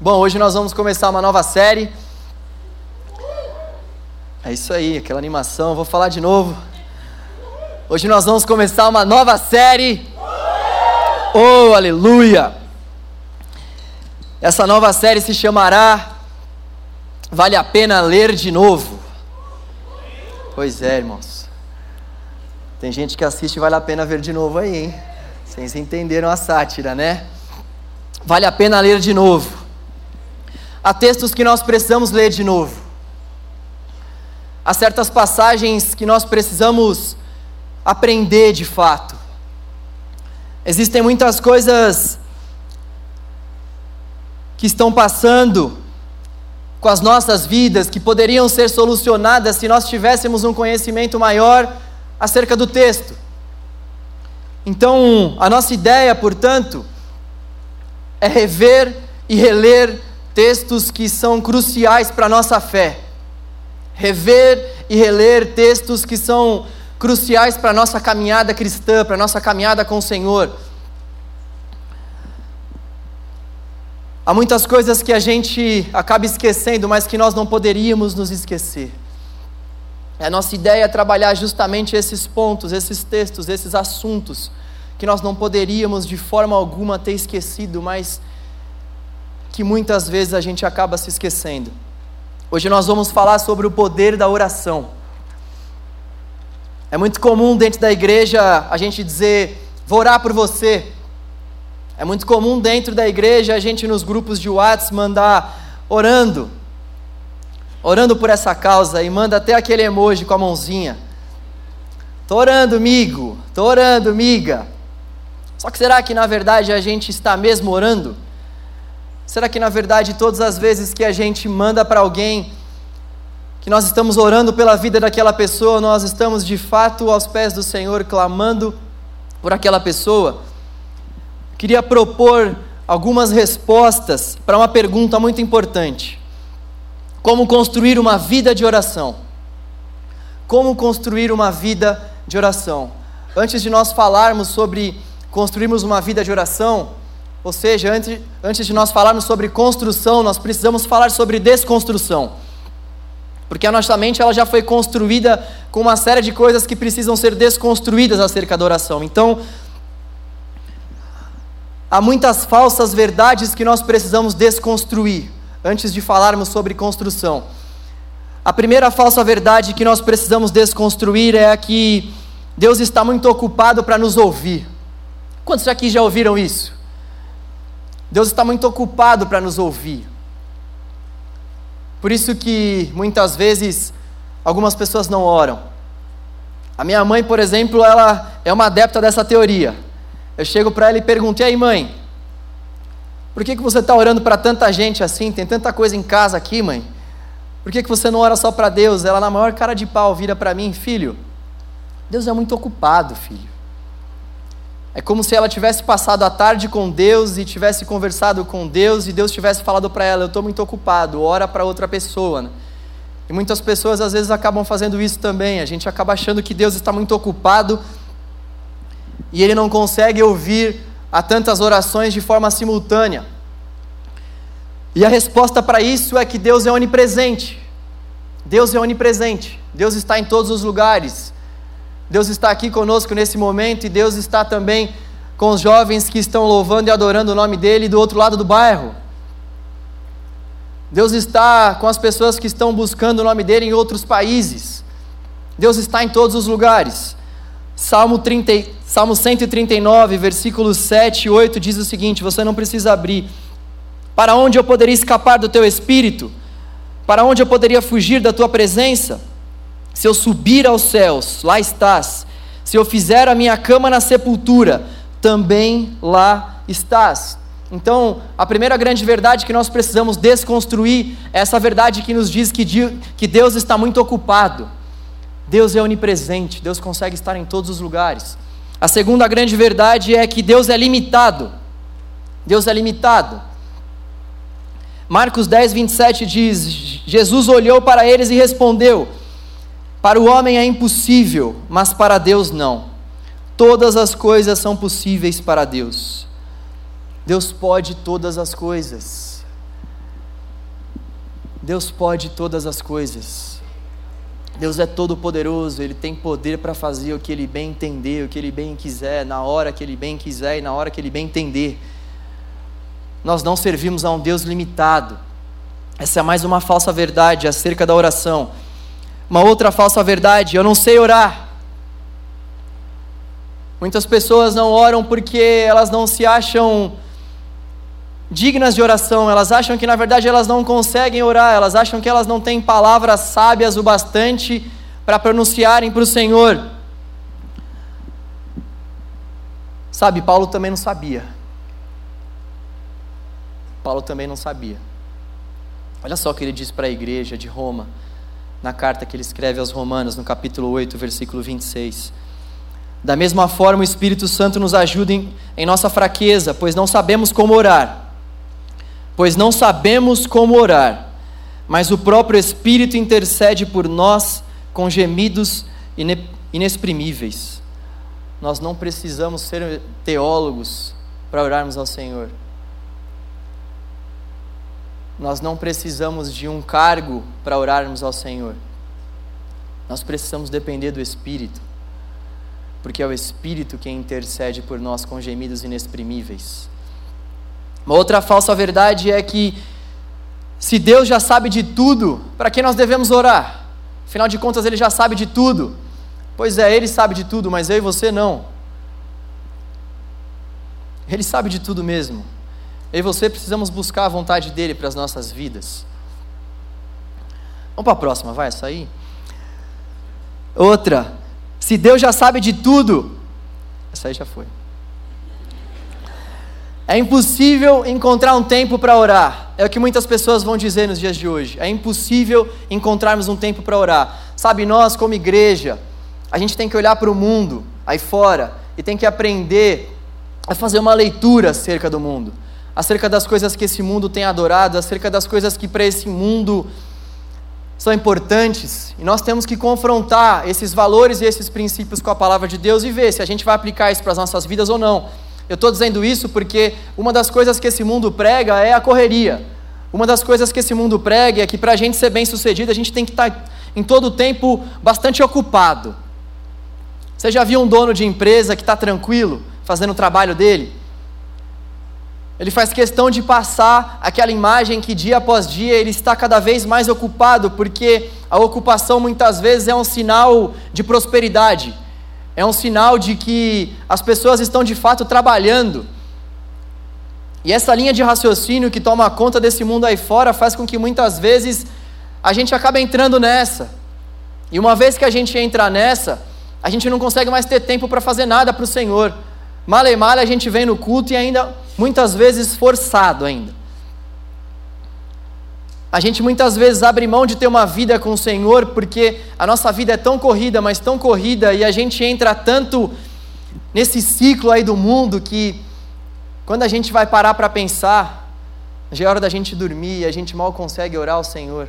Bom, hoje nós vamos começar uma nova série. É isso aí, aquela animação. Vou falar de novo. Hoje nós vamos começar uma nova série. Oh, aleluia! Essa nova série se chamará Vale a Pena Ler de Novo. Pois é, irmãos. Tem gente que assiste Vale a Pena Ver de Novo aí, hein? Vocês entenderam a sátira, né? Vale a pena ler de novo. Há textos que nós precisamos ler de novo. Há certas passagens que nós precisamos aprender de fato. Existem muitas coisas que estão passando com as nossas vidas que poderiam ser solucionadas se nós tivéssemos um conhecimento maior acerca do texto. Então, a nossa ideia, portanto, é rever e reler textos que são cruciais para a nossa fé. Rever e reler textos que são cruciais para a nossa caminhada cristã, para a nossa caminhada com o Senhor. Há muitas coisas que a gente acaba esquecendo, mas que nós não poderíamos nos esquecer. A nossa ideia é trabalhar justamente esses pontos, esses textos, esses assuntos que nós não poderíamos de forma alguma ter esquecido, mas que muitas vezes a gente acaba se esquecendo. Hoje nós vamos falar sobre o poder da oração. É muito comum dentro da igreja a gente dizer, vou orar por você. É muito comum dentro da igreja a gente nos grupos de WhatsApp mandar orando, orando por essa causa e manda até aquele emoji com a mãozinha. Tô orando, amigo. Tô orando, amiga. Só que será que na verdade a gente está mesmo orando? Será que na verdade todas as vezes que a gente manda para alguém que nós estamos orando pela vida daquela pessoa, nós estamos de fato aos pés do Senhor clamando por aquela pessoa? Queria propor algumas respostas para uma pergunta muito importante. Como construir uma vida de oração? Como construir uma vida de oração? Antes de nós falarmos sobre construirmos uma vida de oração, ou seja, antes, antes de nós falarmos sobre construção, nós precisamos falar sobre desconstrução. Porque a nossa mente ela já foi construída com uma série de coisas que precisam ser desconstruídas acerca da oração. Então, há muitas falsas verdades que nós precisamos desconstruir antes de falarmos sobre construção. A primeira falsa verdade que nós precisamos desconstruir é a que Deus está muito ocupado para nos ouvir. Quantos aqui já ouviram isso? Deus está muito ocupado para nos ouvir. Por isso que muitas vezes algumas pessoas não oram. A minha mãe, por exemplo, ela é uma adepta dessa teoria. Eu chego para ela e pergunto: e aí, mãe? Por que, que você está orando para tanta gente assim? Tem tanta coisa em casa aqui, mãe. Por que, que você não ora só para Deus? Ela, na maior cara de pau, vira para mim: Filho, Deus é muito ocupado, filho. É como se ela tivesse passado a tarde com Deus e tivesse conversado com Deus e Deus tivesse falado para ela: Eu estou muito ocupado, ora para outra pessoa. E muitas pessoas às vezes acabam fazendo isso também. A gente acaba achando que Deus está muito ocupado e ele não consegue ouvir a tantas orações de forma simultânea. E a resposta para isso é que Deus é onipresente. Deus é onipresente. Deus está em todos os lugares. Deus está aqui conosco nesse momento e Deus está também com os jovens que estão louvando e adorando o nome dEle do outro lado do bairro. Deus está com as pessoas que estão buscando o nome dEle em outros países. Deus está em todos os lugares. Salmo, 30, Salmo 139, versículos 7 e 8 diz o seguinte: Você não precisa abrir. Para onde eu poderia escapar do teu espírito? Para onde eu poderia fugir da tua presença? Se eu subir aos céus, lá estás. Se eu fizer a minha cama na sepultura, também lá estás. Então, a primeira grande verdade que nós precisamos desconstruir é essa verdade que nos diz que, Deus está muito ocupado. Deus é onipresente, Deus consegue estar em todos os lugares. A segunda grande verdade é que Deus é limitado. Deus é limitado. Marcos 10, 27 diz: Jesus olhou para eles e respondeu: para o homem é impossível, mas para Deus não. Todas as coisas são possíveis para Deus. Deus pode todas as coisas. Deus pode todas as coisas. Deus é todo poderoso, ele tem poder para fazer o que ele bem entender, o que ele bem quiser, na hora que ele bem quiser e na hora que ele bem entender. Nós não servimos a um Deus limitado. Essa é mais uma falsa verdade acerca da oração. Uma outra falsa verdade, eu não sei orar. Muitas pessoas não oram porque elas não se acham dignas de oração, elas acham que na verdade elas não conseguem orar, elas acham que elas não têm palavras sábias o bastante para pronunciarem para o Senhor. Sabe, Paulo também não sabia. Paulo também não sabia. Olha só o que ele diz para a igreja de Roma, na carta que ele escreve aos Romanos, no capítulo 8, versículo 26. Da mesma forma, o Espírito Santo nos ajuda em, em nossa fraqueza, pois não sabemos como orar pois não sabemos como orar, mas o próprio Espírito intercede por nós com gemidos inexprimíveis. Nós não precisamos ser teólogos para orarmos ao Senhor. Nós não precisamos de um cargo para orarmos ao Senhor. Nós precisamos depender do Espírito, porque é o Espírito quem intercede por nós com gemidos inexprimíveis. Uma outra falsa verdade é que se Deus já sabe de tudo, para que nós devemos orar? Afinal de contas, Ele já sabe de tudo. Pois é, Ele sabe de tudo, mas eu e você não. Ele sabe de tudo mesmo. Eu e você precisamos buscar a vontade dele para as nossas vidas. Vamos para a próxima, vai, essa aí. Outra. Se Deus já sabe de tudo, essa aí já foi. É impossível encontrar um tempo para orar. É o que muitas pessoas vão dizer nos dias de hoje. É impossível encontrarmos um tempo para orar. Sabe, nós, como igreja, a gente tem que olhar para o mundo aí fora e tem que aprender a fazer uma leitura acerca do mundo, acerca das coisas que esse mundo tem adorado, acerca das coisas que para esse mundo são importantes. E nós temos que confrontar esses valores e esses princípios com a palavra de Deus e ver se a gente vai aplicar isso para as nossas vidas ou não. Eu estou dizendo isso porque uma das coisas que esse mundo prega é a correria. Uma das coisas que esse mundo prega é que para a gente ser bem sucedido, a gente tem que estar tá em todo o tempo bastante ocupado. Você já viu um dono de empresa que está tranquilo, fazendo o trabalho dele? Ele faz questão de passar aquela imagem que dia após dia ele está cada vez mais ocupado, porque a ocupação muitas vezes é um sinal de prosperidade é um sinal de que as pessoas estão de fato trabalhando. E essa linha de raciocínio que toma conta desse mundo aí fora faz com que muitas vezes a gente acabe entrando nessa. E uma vez que a gente entra nessa, a gente não consegue mais ter tempo para fazer nada para o Senhor. Male male a gente vem no culto e ainda muitas vezes forçado ainda. A gente muitas vezes abre mão de ter uma vida com o Senhor porque a nossa vida é tão corrida, mas tão corrida, e a gente entra tanto nesse ciclo aí do mundo que quando a gente vai parar para pensar, já é hora da gente dormir e a gente mal consegue orar ao Senhor.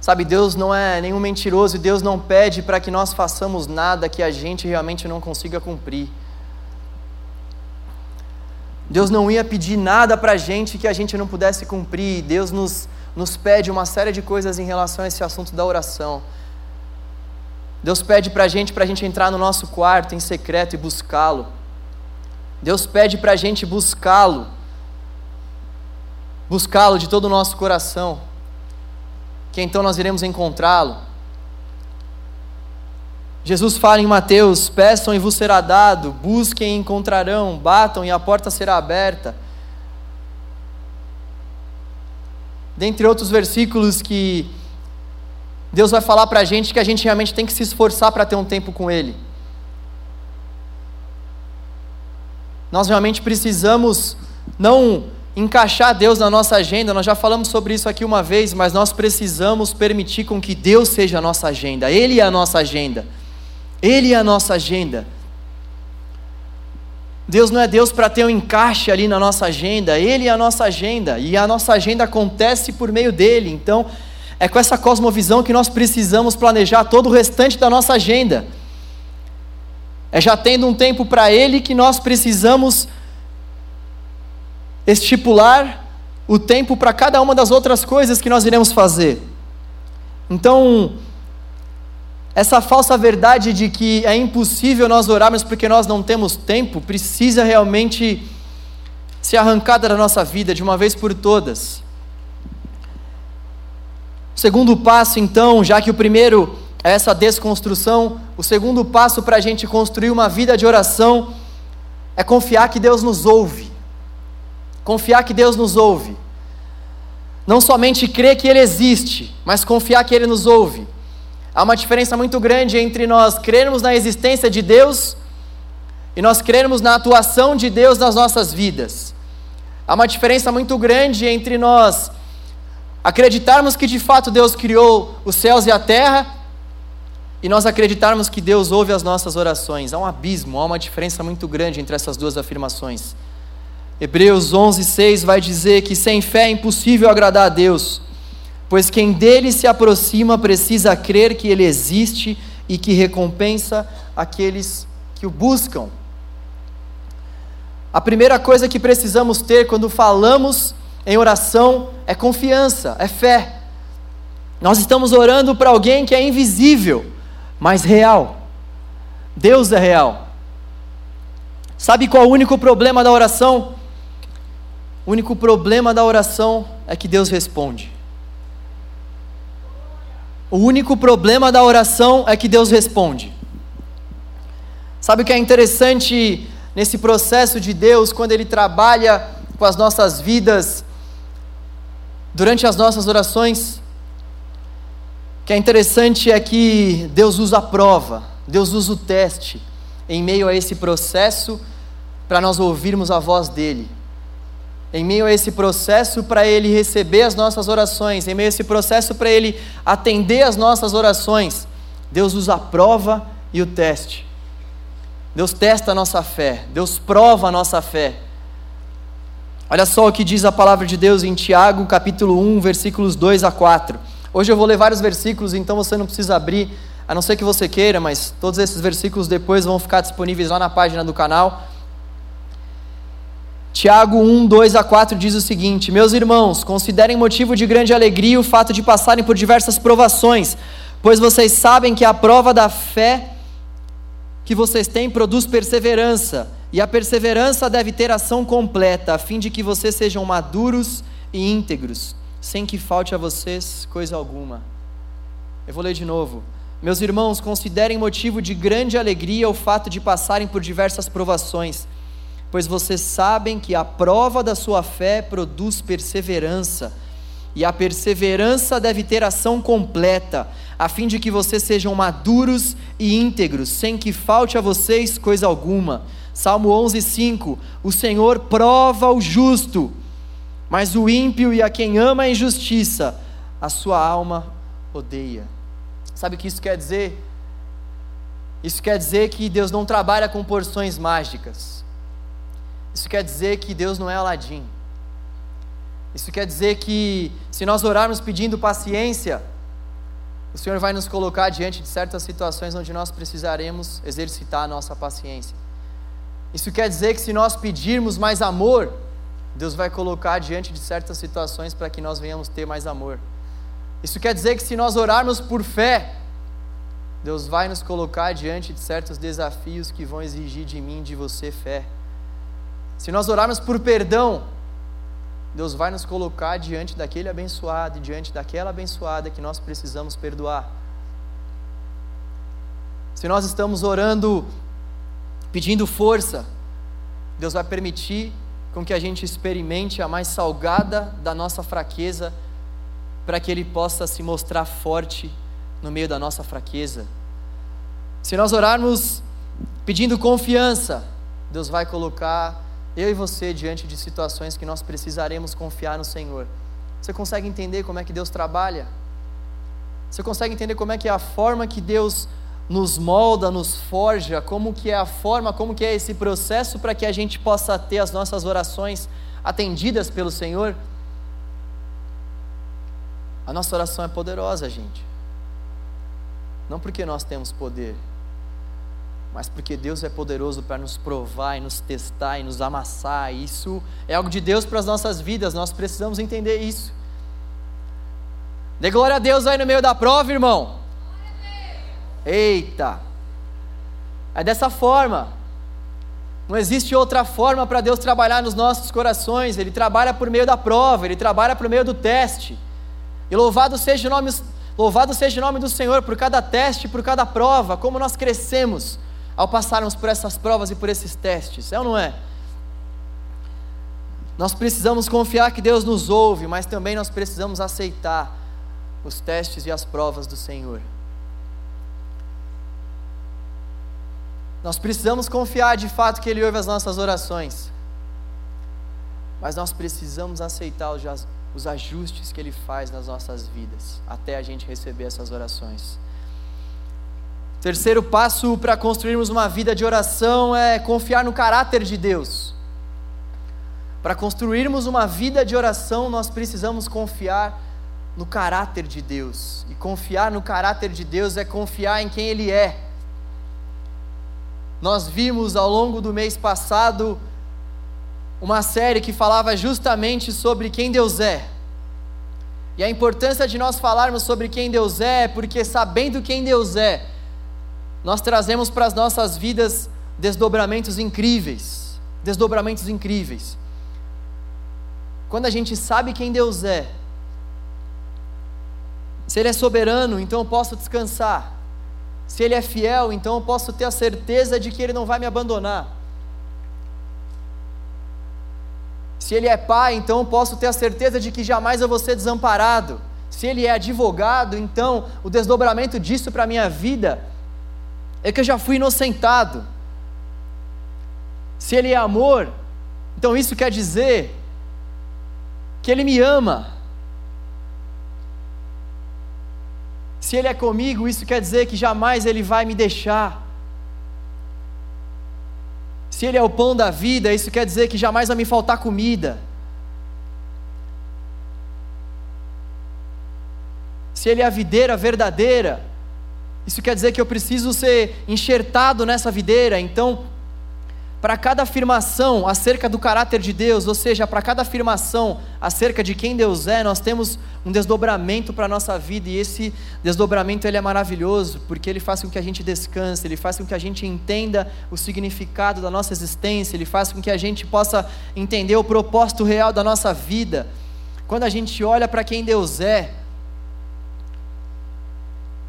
Sabe, Deus não é nenhum mentiroso e Deus não pede para que nós façamos nada que a gente realmente não consiga cumprir. Deus não ia pedir nada para a gente que a gente não pudesse cumprir. Deus nos, nos pede uma série de coisas em relação a esse assunto da oração. Deus pede para a gente, para a gente entrar no nosso quarto em secreto e buscá-lo. Deus pede para a gente buscá-lo, buscá-lo de todo o nosso coração, que então nós iremos encontrá-lo. Jesus fala em Mateus: peçam e vos será dado, busquem e encontrarão, batam e a porta será aberta. Dentre outros versículos que Deus vai falar para a gente que a gente realmente tem que se esforçar para ter um tempo com Ele. Nós realmente precisamos não encaixar Deus na nossa agenda, nós já falamos sobre isso aqui uma vez, mas nós precisamos permitir com que Deus seja a nossa agenda, Ele é a nossa agenda. Ele é a nossa agenda. Deus não é Deus para ter um encaixe ali na nossa agenda, Ele é a nossa agenda, e a nossa agenda acontece por meio dele. Então, é com essa cosmovisão que nós precisamos planejar todo o restante da nossa agenda. É já tendo um tempo para Ele que nós precisamos estipular o tempo para cada uma das outras coisas que nós iremos fazer. Então, essa falsa verdade de que é impossível nós orarmos porque nós não temos tempo, precisa realmente ser arrancada da nossa vida de uma vez por todas. O segundo passo, então, já que o primeiro é essa desconstrução, o segundo passo para a gente construir uma vida de oração é confiar que Deus nos ouve. Confiar que Deus nos ouve. Não somente crer que Ele existe, mas confiar que Ele nos ouve. Há uma diferença muito grande entre nós crermos na existência de Deus e nós crermos na atuação de Deus nas nossas vidas. Há uma diferença muito grande entre nós acreditarmos que de fato Deus criou os céus e a terra e nós acreditarmos que Deus ouve as nossas orações. Há um abismo, há uma diferença muito grande entre essas duas afirmações. Hebreus 11:6 vai dizer que sem fé é impossível agradar a Deus, pois quem dele se aproxima precisa crer que ele existe e que recompensa aqueles que o buscam. A primeira coisa que precisamos ter quando falamos em oração é confiança, é fé. Nós estamos orando para alguém que é invisível, mas real. Deus é real. Sabe qual é o único problema da oração? O único problema da oração é que Deus responde. O único problema da oração é que Deus responde. Sabe o que é interessante nesse processo de Deus, quando Ele trabalha com as nossas vidas, durante as nossas orações? O que é interessante é que Deus usa a prova, Deus usa o teste em meio a esse processo para nós ouvirmos a voz dEle em meio a esse processo para Ele receber as nossas orações, em meio a esse processo para Ele atender as nossas orações, Deus usa a prova e o teste. Deus testa a nossa fé, Deus prova a nossa fé. Olha só o que diz a palavra de Deus em Tiago, capítulo 1, versículos 2 a 4. Hoje eu vou ler vários versículos, então você não precisa abrir, a não ser que você queira, mas todos esses versículos depois vão ficar disponíveis lá na página do canal. Tiago 1, 2 a 4 diz o seguinte: Meus irmãos, considerem motivo de grande alegria o fato de passarem por diversas provações, pois vocês sabem que a prova da fé que vocês têm produz perseverança, e a perseverança deve ter ação completa, a fim de que vocês sejam maduros e íntegros, sem que falte a vocês coisa alguma. Eu vou ler de novo. Meus irmãos, considerem motivo de grande alegria o fato de passarem por diversas provações pois vocês sabem que a prova da sua fé produz perseverança, e a perseverança deve ter ação completa, a fim de que vocês sejam maduros e íntegros, sem que falte a vocês coisa alguma. Salmo 11:5 O Senhor prova o justo, mas o ímpio e a quem ama a injustiça, a sua alma odeia. Sabe o que isso quer dizer? Isso quer dizer que Deus não trabalha com porções mágicas. Isso quer dizer que Deus não é Aladim. Isso quer dizer que se nós orarmos pedindo paciência, o Senhor vai nos colocar diante de certas situações onde nós precisaremos exercitar a nossa paciência. Isso quer dizer que se nós pedirmos mais amor, Deus vai colocar diante de certas situações para que nós venhamos ter mais amor. Isso quer dizer que se nós orarmos por fé, Deus vai nos colocar diante de certos desafios que vão exigir de mim, de você, fé. Se nós orarmos por perdão, Deus vai nos colocar diante daquele abençoado e diante daquela abençoada que nós precisamos perdoar. Se nós estamos orando, pedindo força, Deus vai permitir com que a gente experimente a mais salgada da nossa fraqueza, para que Ele possa se mostrar forte no meio da nossa fraqueza. Se nós orarmos pedindo confiança, Deus vai colocar eu e você diante de situações que nós precisaremos confiar no Senhor. Você consegue entender como é que Deus trabalha? Você consegue entender como é que é a forma que Deus nos molda, nos forja, como que é a forma, como que é esse processo para que a gente possa ter as nossas orações atendidas pelo Senhor? A nossa oração é poderosa, gente. Não porque nós temos poder, mas porque Deus é poderoso para nos provar e nos testar e nos amassar. Isso é algo de Deus para as nossas vidas, nós precisamos entender isso. Dê glória a Deus aí no meio da prova, irmão. Eita! É dessa forma. Não existe outra forma para Deus trabalhar nos nossos corações. Ele trabalha por meio da prova, ele trabalha por meio do teste. E louvado seja o nome, louvado seja o nome do Senhor por cada teste, por cada prova, como nós crescemos ao passarmos por essas provas e por esses testes, é ou não é? Nós precisamos confiar que Deus nos ouve, mas também nós precisamos aceitar os testes e as provas do Senhor. Nós precisamos confiar de fato que Ele ouve as nossas orações, mas nós precisamos aceitar os ajustes que Ele faz nas nossas vidas, até a gente receber essas orações. Terceiro passo para construirmos uma vida de oração é confiar no caráter de Deus. Para construirmos uma vida de oração, nós precisamos confiar no caráter de Deus. E confiar no caráter de Deus é confiar em quem Ele é. Nós vimos ao longo do mês passado uma série que falava justamente sobre quem Deus é. E a importância de nós falarmos sobre quem Deus é, é porque sabendo quem Deus é, nós trazemos para as nossas vidas desdobramentos incríveis. Desdobramentos incríveis. Quando a gente sabe quem Deus é, se Ele é soberano, então eu posso descansar. Se Ele é fiel, então eu posso ter a certeza de que Ele não vai me abandonar. Se Ele é pai, então eu posso ter a certeza de que jamais eu vou ser desamparado. Se Ele é advogado, então o desdobramento disso para a minha vida é que eu já fui inocentado. Se Ele é amor, então isso quer dizer que Ele me ama. Se Ele é comigo, isso quer dizer que jamais Ele vai me deixar. Se Ele é o pão da vida, isso quer dizer que jamais vai me faltar comida. Se Ele é a videira verdadeira, isso quer dizer que eu preciso ser enxertado nessa videira. Então, para cada afirmação acerca do caráter de Deus, ou seja, para cada afirmação acerca de quem Deus é, nós temos um desdobramento para a nossa vida, e esse desdobramento ele é maravilhoso, porque ele faz com que a gente descanse, ele faz com que a gente entenda o significado da nossa existência, ele faz com que a gente possa entender o propósito real da nossa vida. Quando a gente olha para quem Deus é,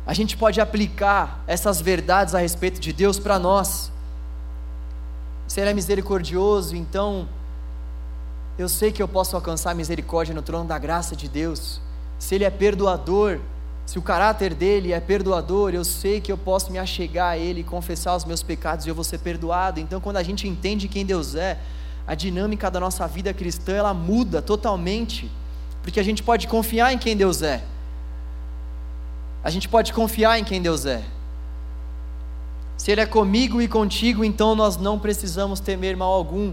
a gente pode aplicar essas verdades a respeito de Deus para nós. Se Ele é misericordioso, então eu sei que eu posso alcançar misericórdia no trono da graça de Deus. Se Ele é perdoador, se o caráter dele é perdoador, eu sei que eu posso me achegar a Ele, confessar os meus pecados e eu vou ser perdoado. Então, quando a gente entende quem Deus é, a dinâmica da nossa vida cristã ela muda totalmente, porque a gente pode confiar em quem Deus é. A gente pode confiar em quem Deus é. Se Ele é comigo e contigo, então nós não precisamos temer mal algum.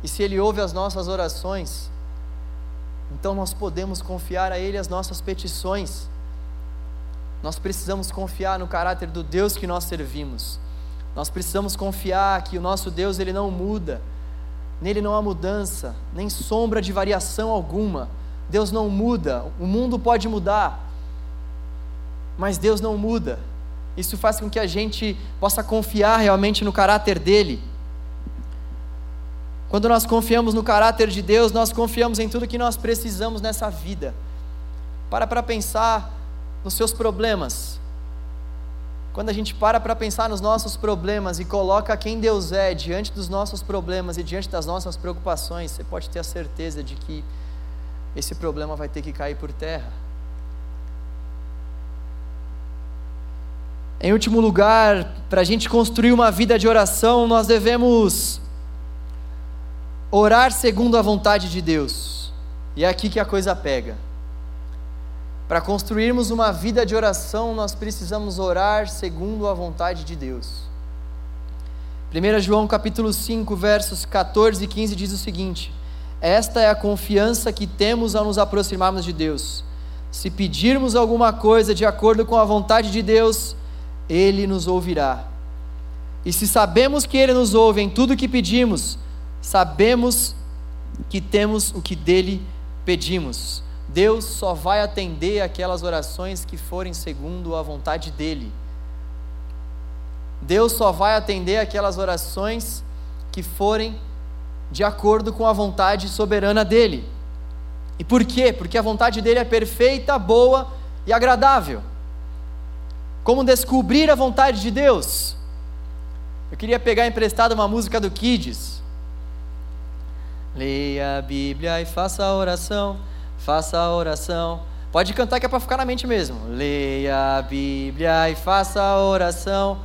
E se Ele ouve as nossas orações, então nós podemos confiar a Ele as nossas petições. Nós precisamos confiar no caráter do Deus que nós servimos. Nós precisamos confiar que o nosso Deus ele não muda. Nele não há mudança, nem sombra de variação alguma. Deus não muda. O mundo pode mudar, mas Deus não muda. Isso faz com que a gente possa confiar realmente no caráter dele. Quando nós confiamos no caráter de Deus, nós confiamos em tudo que nós precisamos nessa vida. Para para pensar nos seus problemas. Quando a gente para para pensar nos nossos problemas e coloca quem Deus é diante dos nossos problemas e diante das nossas preocupações, você pode ter a certeza de que esse problema vai ter que cair por terra. Em último lugar, para a gente construir uma vida de oração, nós devemos orar segundo a vontade de Deus. E é aqui que a coisa pega. Para construirmos uma vida de oração, nós precisamos orar segundo a vontade de Deus. 1 João capítulo 5, versos 14 e 15 diz o seguinte: Esta é a confiança que temos ao nos aproximarmos de Deus. Se pedirmos alguma coisa de acordo com a vontade de Deus, ele nos ouvirá. E se sabemos que Ele nos ouve em tudo o que pedimos, sabemos que temos o que dele pedimos. Deus só vai atender aquelas orações que forem segundo a vontade dEle. Deus só vai atender aquelas orações que forem de acordo com a vontade soberana dEle. E por quê? Porque a vontade dEle é perfeita, boa e agradável. Como descobrir a vontade de Deus? Eu queria pegar emprestado uma música do Kids. Leia a Bíblia e faça a oração faça a oração. Pode cantar que é para ficar na mente mesmo. Leia a Bíblia e faça a oração.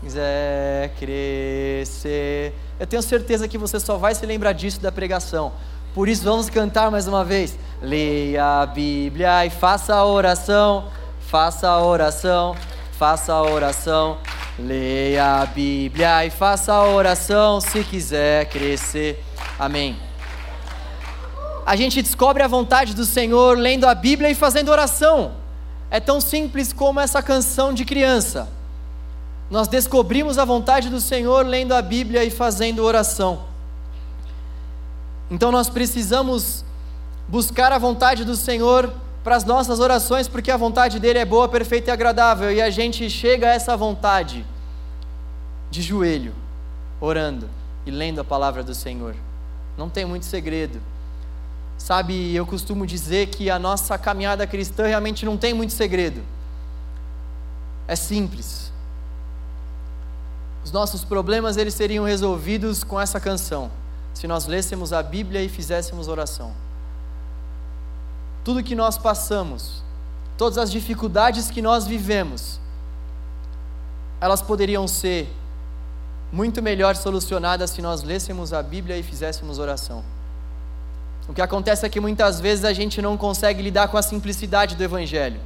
Quiser crescer. Eu tenho certeza que você só vai se lembrar disso da pregação. Por isso vamos cantar mais uma vez. Leia a Bíblia e faça a oração. Faça a oração. Faça a oração. Leia a Bíblia e faça a oração se quiser crescer. Amém a gente descobre a vontade do Senhor lendo a Bíblia e fazendo oração. É tão simples como essa canção de criança. Nós descobrimos a vontade do Senhor lendo a Bíblia e fazendo oração. Então nós precisamos buscar a vontade do Senhor para as nossas orações, porque a vontade dele é boa, perfeita e agradável, e a gente chega a essa vontade de joelho, orando e lendo a palavra do Senhor. Não tem muito segredo. Sabe, eu costumo dizer que a nossa caminhada cristã realmente não tem muito segredo. É simples. Os nossos problemas eles seriam resolvidos com essa canção, se nós lêssemos a Bíblia e fizéssemos oração. Tudo que nós passamos, todas as dificuldades que nós vivemos, elas poderiam ser muito melhor solucionadas se nós lêssemos a Bíblia e fizéssemos oração. O que acontece é que muitas vezes a gente não consegue lidar com a simplicidade do Evangelho.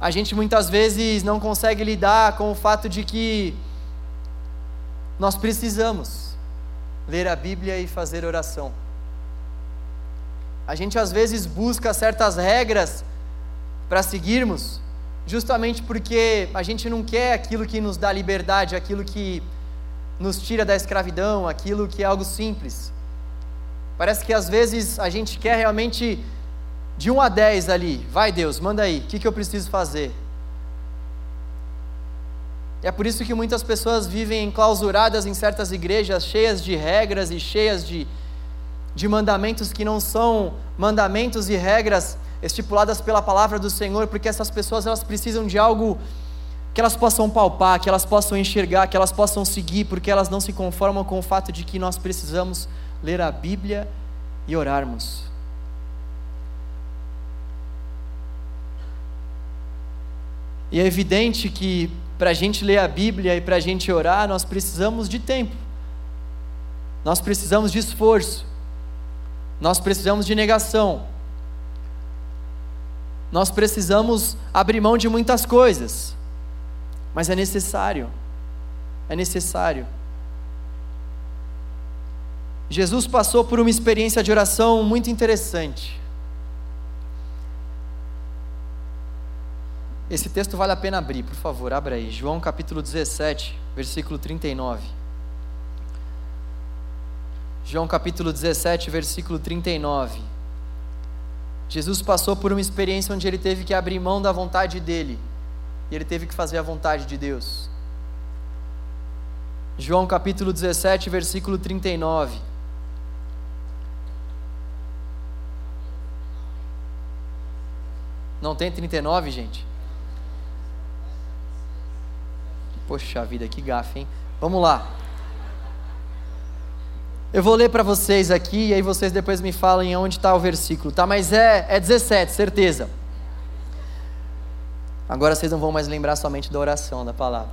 A gente muitas vezes não consegue lidar com o fato de que nós precisamos ler a Bíblia e fazer oração. A gente às vezes busca certas regras para seguirmos, justamente porque a gente não quer aquilo que nos dá liberdade, aquilo que nos tira da escravidão, aquilo que é algo simples. Parece que às vezes a gente quer realmente de 1 a 10 ali, vai Deus, manda aí, o que, que eu preciso fazer? É por isso que muitas pessoas vivem enclausuradas em certas igrejas, cheias de regras e cheias de, de mandamentos que não são mandamentos e regras estipuladas pela palavra do Senhor, porque essas pessoas elas precisam de algo que elas possam palpar, que elas possam enxergar, que elas possam seguir, porque elas não se conformam com o fato de que nós precisamos ler a Bíblia e orarmos. E é evidente que para a gente ler a Bíblia e para a gente orar, nós precisamos de tempo, nós precisamos de esforço, nós precisamos de negação, nós precisamos abrir mão de muitas coisas. Mas é necessário. É necessário. Jesus passou por uma experiência de oração muito interessante. Esse texto vale a pena abrir, por favor, abra aí. João capítulo 17, versículo 39. João capítulo 17, versículo 39. Jesus passou por uma experiência onde ele teve que abrir mão da vontade dele e ele teve que fazer a vontade de Deus. João capítulo 17, versículo 39. Não tem 39, gente? Poxa vida, que gafe, hein? Vamos lá. Eu vou ler para vocês aqui e aí vocês depois me falem onde está o versículo, tá? Mas é, é 17, certeza. Agora vocês não vão mais lembrar somente da oração, da palavra.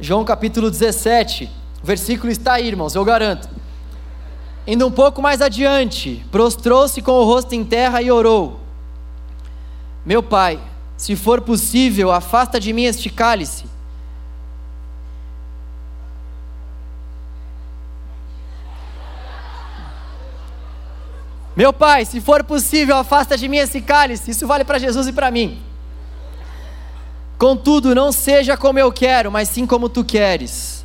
João capítulo 17, o versículo está aí, irmãos, eu garanto. Indo um pouco mais adiante, prostrou-se com o rosto em terra e orou: Meu pai, se for possível, afasta de mim este cálice. Meu pai, se for possível, afasta de mim esse cálice. Isso vale para Jesus e para mim. Contudo, não seja como eu quero, mas sim como tu queres.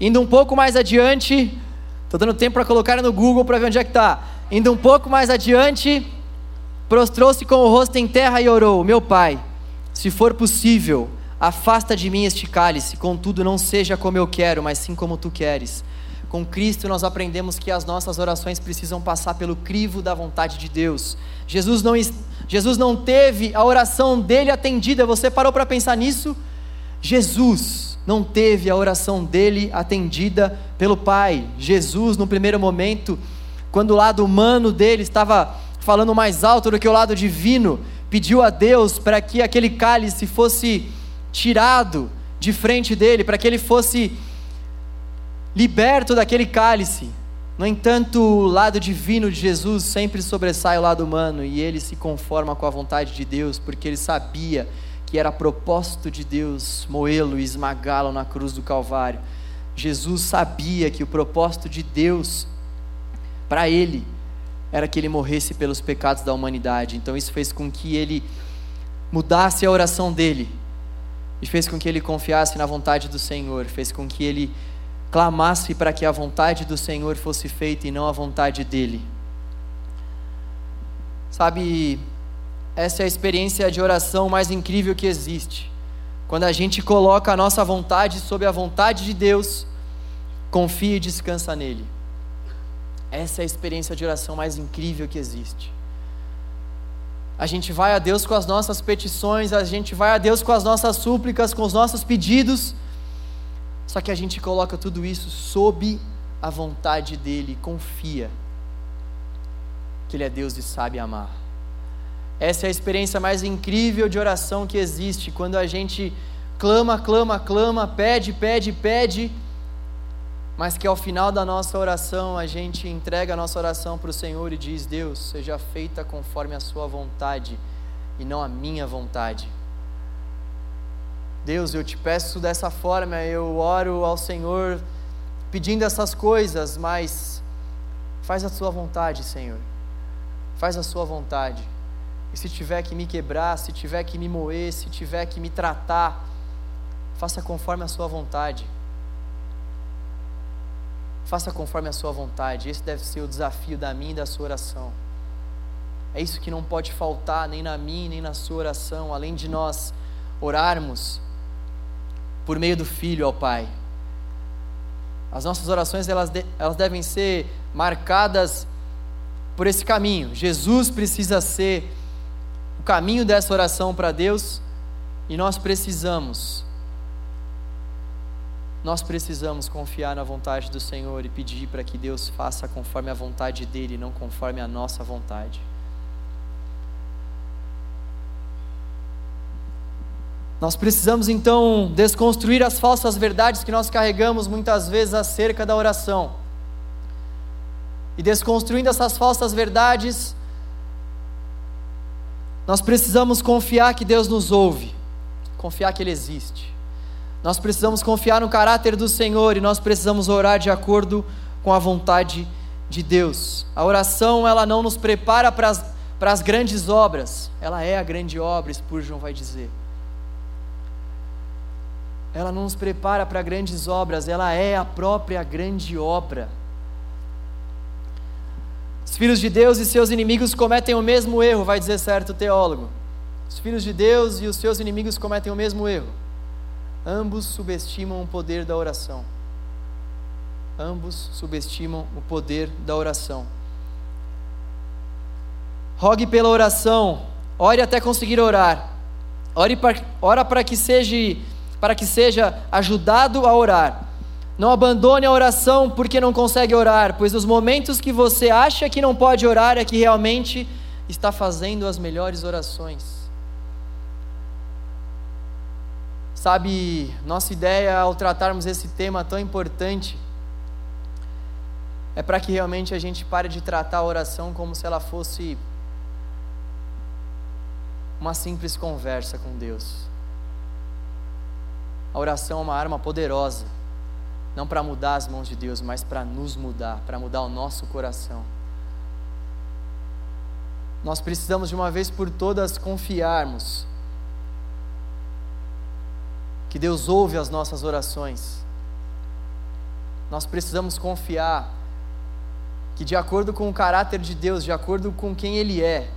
Indo um pouco mais adiante, estou dando tempo para colocar no Google para ver onde é que está. Indo um pouco mais adiante, prostrou-se com o rosto em terra e orou: Meu pai, se for possível, afasta de mim este cálice, contudo, não seja como eu quero, mas sim como tu queres. Com Cristo nós aprendemos que as nossas orações precisam passar pelo crivo da vontade de Deus. Jesus não, Jesus não teve a oração dele atendida, você parou para pensar nisso? Jesus não teve a oração dele atendida pelo Pai. Jesus, no primeiro momento, quando o lado humano dele estava falando mais alto do que o lado divino, pediu a Deus para que aquele cálice fosse tirado de frente dele, para que ele fosse liberto daquele cálice. No entanto, o lado divino de Jesus sempre sobressai o lado humano e ele se conforma com a vontade de Deus, porque ele sabia que era propósito de Deus moê-lo e esmagá-lo na cruz do Calvário. Jesus sabia que o propósito de Deus para ele era que ele morresse pelos pecados da humanidade. Então isso fez com que ele mudasse a oração dele e fez com que ele confiasse na vontade do Senhor, fez com que ele clamasse para que a vontade do Senhor fosse feita e não a vontade dele. Sabe, essa é a experiência de oração mais incrível que existe. Quando a gente coloca a nossa vontade sob a vontade de Deus, confia e descansa nele. Essa é a experiência de oração mais incrível que existe. A gente vai a Deus com as nossas petições, a gente vai a Deus com as nossas súplicas, com os nossos pedidos, só que a gente coloca tudo isso sob a vontade dEle, confia que Ele é Deus e sabe amar. Essa é a experiência mais incrível de oração que existe, quando a gente clama, clama, clama, pede, pede, pede mas que ao final da nossa oração a gente entrega a nossa oração para o Senhor e diz: Deus, seja feita conforme a Sua vontade e não a minha vontade. Deus, eu te peço dessa forma, eu oro ao Senhor pedindo essas coisas, mas faz a Sua vontade, Senhor, faz a Sua vontade. E se tiver que me quebrar, se tiver que me moer, se tiver que me tratar, faça conforme a Sua vontade Faça conforme a sua vontade. Esse deve ser o desafio da minha e da sua oração. É isso que não pode faltar nem na minha nem na sua oração, além de nós orarmos por meio do Filho ao Pai. As nossas orações elas, de, elas devem ser marcadas por esse caminho. Jesus precisa ser o caminho dessa oração para Deus e nós precisamos nós precisamos confiar na vontade do Senhor e pedir para que Deus faça conforme a vontade dEle, não conforme a nossa vontade. Nós precisamos então desconstruir as falsas verdades que nós carregamos muitas vezes acerca da oração. E desconstruindo essas falsas verdades, nós precisamos confiar que Deus nos ouve, confiar que Ele existe. Nós precisamos confiar no caráter do Senhor e nós precisamos orar de acordo com a vontade de Deus. A oração, ela não nos prepara para as, grandes obras, ela é a grande obra, Spurgeon vai dizer. Ela não nos prepara para grandes obras, ela é a própria grande obra. Os filhos de Deus e seus inimigos cometem o mesmo erro, vai dizer certo teólogo. Os filhos de Deus e os seus inimigos cometem o mesmo erro. Ambos subestimam o poder da oração. Ambos subestimam o poder da oração. Rogue pela oração, ore até conseguir orar. Ore para, ora para que seja para que seja ajudado a orar. Não abandone a oração porque não consegue orar, pois nos momentos que você acha que não pode orar é que realmente está fazendo as melhores orações. Sabe, nossa ideia ao tratarmos esse tema tão importante é para que realmente a gente pare de tratar a oração como se ela fosse uma simples conversa com Deus. A oração é uma arma poderosa, não para mudar as mãos de Deus, mas para nos mudar, para mudar o nosso coração. Nós precisamos de uma vez por todas confiarmos que Deus ouve as nossas orações. Nós precisamos confiar que, de acordo com o caráter de Deus, de acordo com quem Ele é,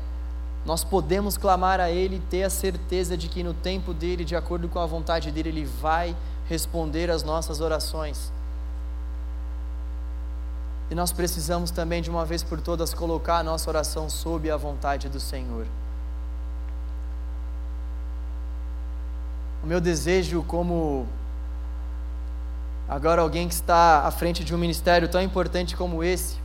nós podemos clamar a Ele e ter a certeza de que no tempo dele, de acordo com a vontade dele, Ele vai responder às nossas orações. E nós precisamos também, de uma vez por todas, colocar a nossa oração sob a vontade do Senhor. O meu desejo, como agora alguém que está à frente de um ministério tão importante como esse,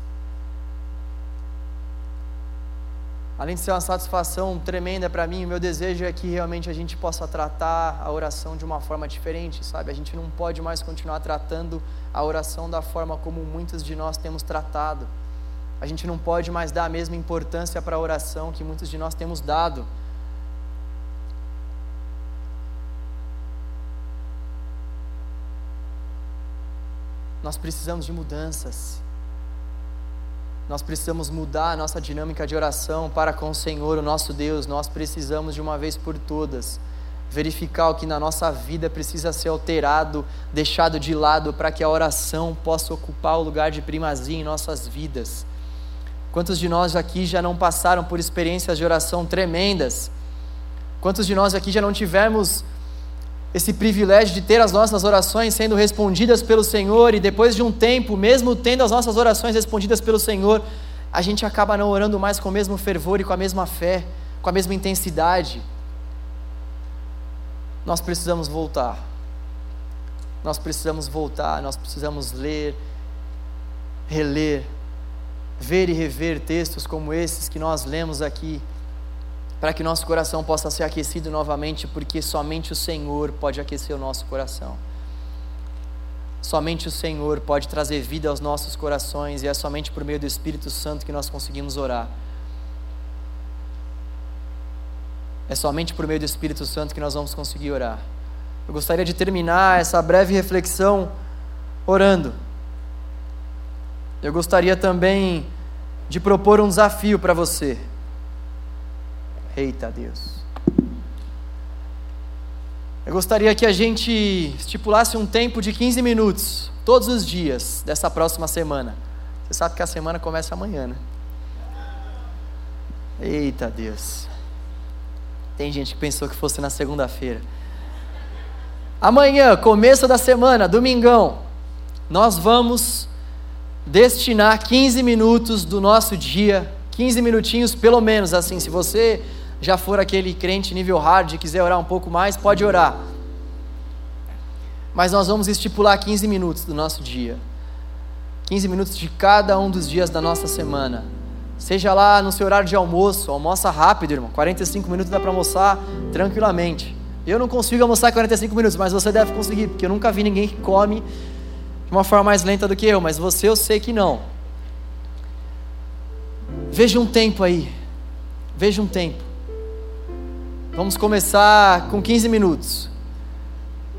além de ser uma satisfação tremenda para mim, o meu desejo é que realmente a gente possa tratar a oração de uma forma diferente, sabe? A gente não pode mais continuar tratando a oração da forma como muitos de nós temos tratado. A gente não pode mais dar a mesma importância para a oração que muitos de nós temos dado. Nós precisamos de mudanças. Nós precisamos mudar a nossa dinâmica de oração para com o Senhor, o nosso Deus. Nós precisamos de uma vez por todas verificar o que na nossa vida precisa ser alterado, deixado de lado para que a oração possa ocupar o lugar de primazia em nossas vidas. Quantos de nós aqui já não passaram por experiências de oração tremendas? Quantos de nós aqui já não tivemos esse privilégio de ter as nossas orações sendo respondidas pelo Senhor e depois de um tempo, mesmo tendo as nossas orações respondidas pelo Senhor, a gente acaba não orando mais com o mesmo fervor e com a mesma fé, com a mesma intensidade. Nós precisamos voltar. Nós precisamos voltar, nós precisamos ler, reler, ver e rever textos como esses que nós lemos aqui para que nosso coração possa ser aquecido novamente, porque somente o Senhor pode aquecer o nosso coração. Somente o Senhor pode trazer vida aos nossos corações e é somente por meio do Espírito Santo que nós conseguimos orar. É somente por meio do Espírito Santo que nós vamos conseguir orar. Eu gostaria de terminar essa breve reflexão orando. Eu gostaria também de propor um desafio para você. Eita Deus. Eu gostaria que a gente estipulasse um tempo de 15 minutos, todos os dias dessa próxima semana. Você sabe que a semana começa amanhã, né? Eita Deus. Tem gente que pensou que fosse na segunda-feira. Amanhã, começo da semana, domingão, nós vamos destinar 15 minutos do nosso dia, 15 minutinhos pelo menos, assim, se você já for aquele crente nível hard e quiser orar um pouco mais, pode orar. Mas nós vamos estipular 15 minutos do nosso dia. 15 minutos de cada um dos dias da nossa semana. Seja lá no seu horário de almoço, almoça rápido, irmão. 45 minutos dá para almoçar tranquilamente. Eu não consigo almoçar 45 minutos, mas você deve conseguir, porque eu nunca vi ninguém que come de uma forma mais lenta do que eu, mas você eu sei que não. Veja um tempo aí. Veja um tempo. Vamos começar com 15 minutos.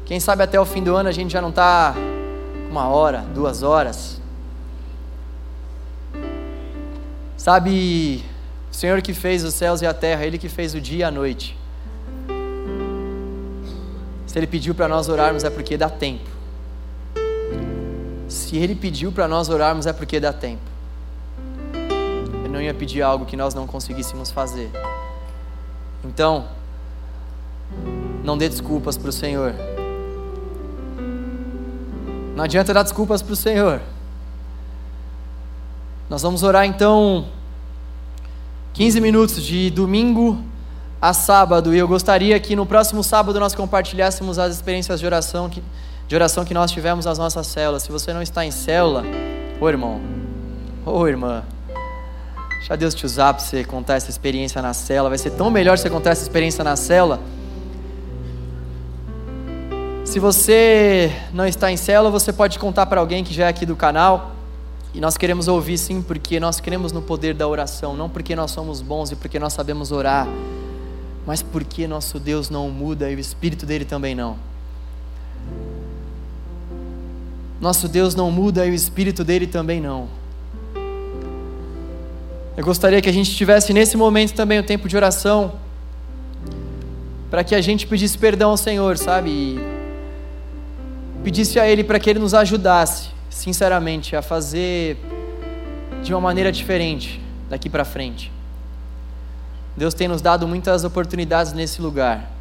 Quem sabe até o fim do ano a gente já não está uma hora, duas horas. Sabe, o Senhor que fez os céus e a terra, Ele que fez o dia e a noite. Se Ele pediu para nós orarmos é porque dá tempo. Se Ele pediu para nós orarmos é porque dá tempo. Ele não ia pedir algo que nós não conseguíssemos fazer. Então, não dê desculpas para o Senhor. Não adianta dar desculpas para o Senhor. Nós vamos orar então 15 minutos de domingo a sábado e eu gostaria que no próximo sábado nós compartilhássemos as experiências de oração que, de oração que nós tivemos nas nossas células. Se você não está em célula, ô irmão, ô irmã, deixa Deus te usar para você contar essa experiência na célula. Vai ser tão melhor você contar essa experiência na célula se você não está em célula, você pode contar para alguém que já é aqui do canal. E nós queremos ouvir sim, porque nós queremos no poder da oração, não porque nós somos bons e porque nós sabemos orar, mas porque nosso Deus não muda e o Espírito dele também não. Nosso Deus não muda e o Espírito dele também não. Eu gostaria que a gente tivesse nesse momento também o tempo de oração, para que a gente pedisse perdão ao Senhor, sabe? E pedisse a Ele para que Ele nos ajudasse, sinceramente, a fazer de uma maneira diferente daqui para frente. Deus tem nos dado muitas oportunidades nesse lugar.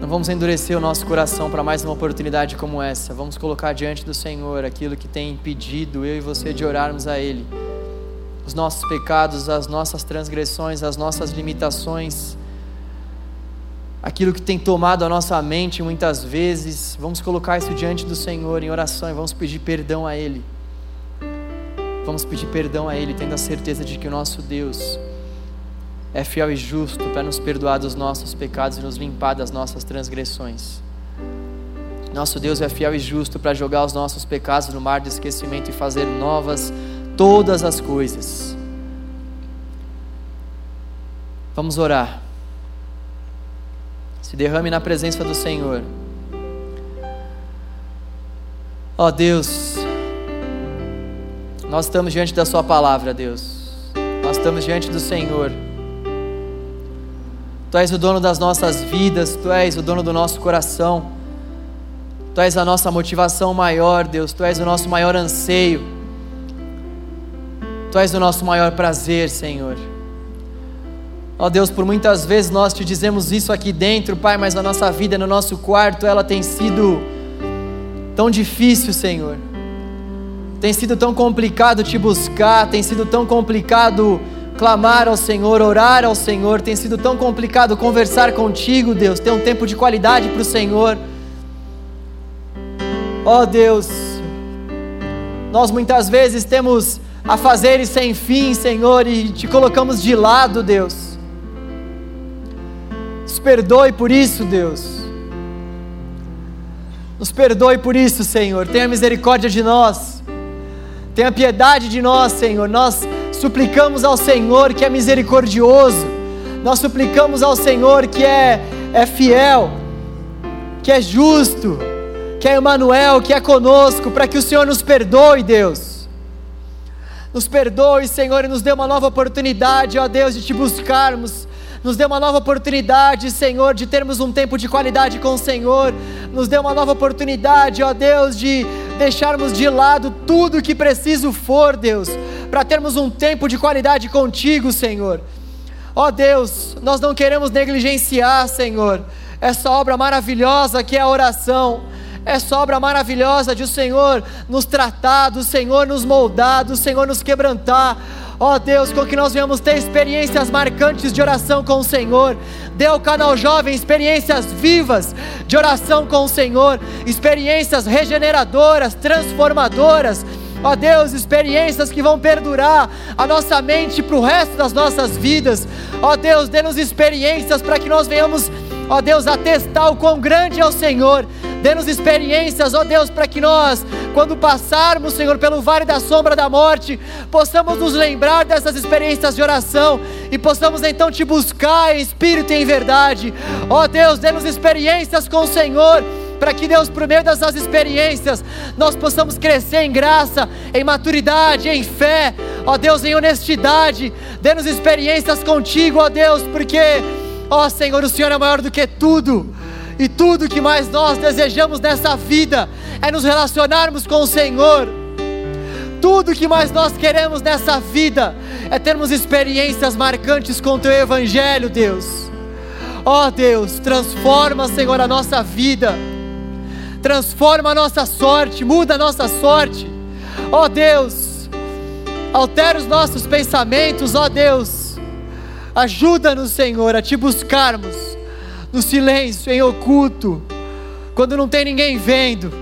Não vamos endurecer o nosso coração para mais uma oportunidade como essa. Vamos colocar diante do Senhor aquilo que tem impedido eu e você de orarmos a Ele. Os nossos pecados, as nossas transgressões, as nossas limitações, aquilo que tem tomado a nossa mente muitas vezes. Vamos colocar isso diante do Senhor em oração e vamos pedir perdão a Ele. Vamos pedir perdão a Ele, tendo a certeza de que o nosso Deus é fiel e justo para nos perdoar dos nossos pecados e nos limpar das nossas transgressões. Nosso Deus é fiel e justo para jogar os nossos pecados no mar de esquecimento e fazer novas todas as coisas. Vamos orar. Se derrame na presença do Senhor. Ó oh Deus, nós estamos diante da Sua palavra, Deus. Nós estamos diante do Senhor. Tu és o dono das nossas vidas, Tu és o dono do nosso coração. Tu és a nossa motivação maior, Deus. Tu és o nosso maior anseio. Tu és o nosso maior prazer, Senhor. Ó Deus, por muitas vezes nós te dizemos isso aqui dentro, Pai, mas a nossa vida no nosso quarto, ela tem sido tão difícil, Senhor. Tem sido tão complicado te buscar, tem sido tão complicado clamar ao Senhor, orar ao Senhor, tem sido tão complicado conversar contigo, Deus, ter um tempo de qualidade para o Senhor. Ó Deus, nós muitas vezes temos a fazer sem fim, Senhor, e te colocamos de lado, Deus. Nos perdoe por isso, Deus. Nos perdoe por isso, Senhor. Tenha misericórdia de nós. Tenha piedade de nós, Senhor. Nós suplicamos ao Senhor que é misericordioso. Nós suplicamos ao Senhor que é, é fiel, que é justo, que é Emmanuel, que é conosco, para que o Senhor nos perdoe, Deus. Nos perdoe, Senhor, e nos dê uma nova oportunidade, ó Deus, de te buscarmos nos dê uma nova oportunidade, Senhor, de termos um tempo de qualidade com o Senhor, nos dê uma nova oportunidade, ó Deus, de deixarmos de lado tudo que preciso for, Deus, para termos um tempo de qualidade contigo, Senhor. Ó Deus, nós não queremos negligenciar, Senhor, essa obra maravilhosa que é a oração essa obra maravilhosa de o Senhor nos tratar, do Senhor nos moldar, do Senhor nos quebrantar. Ó oh Deus, com que nós venhamos ter experiências marcantes de oração com o Senhor. Dê ao canal jovem experiências vivas de oração com o Senhor, experiências regeneradoras, transformadoras. Ó oh Deus, experiências que vão perdurar a nossa mente para o resto das nossas vidas. Ó oh Deus, dê-nos experiências para que nós venhamos, ó Deus, atestar o quão grande é o Senhor Dê-nos experiências, ó Deus, para que nós, quando passarmos, Senhor, pelo vale da sombra da morte, possamos nos lembrar dessas experiências de oração e possamos então te buscar em espírito e em verdade. Ó Deus, dê-nos experiências com o Senhor para que Deus, por meio dessas experiências, nós possamos crescer em graça, em maturidade, em fé, ó Deus, em honestidade, dê-nos experiências contigo, ó Deus, porque, ó Senhor, o Senhor é maior do que tudo. E tudo que mais nós desejamos nessa vida é nos relacionarmos com o Senhor. Tudo que mais nós queremos nessa vida é termos experiências marcantes com o Teu Evangelho, Deus. Ó oh, Deus, transforma, Senhor, a nossa vida, transforma a nossa sorte, muda a nossa sorte. Ó oh, Deus, altera os nossos pensamentos, ó oh, Deus, ajuda-nos, Senhor, a Te buscarmos no silêncio, em oculto, quando não tem ninguém vendo,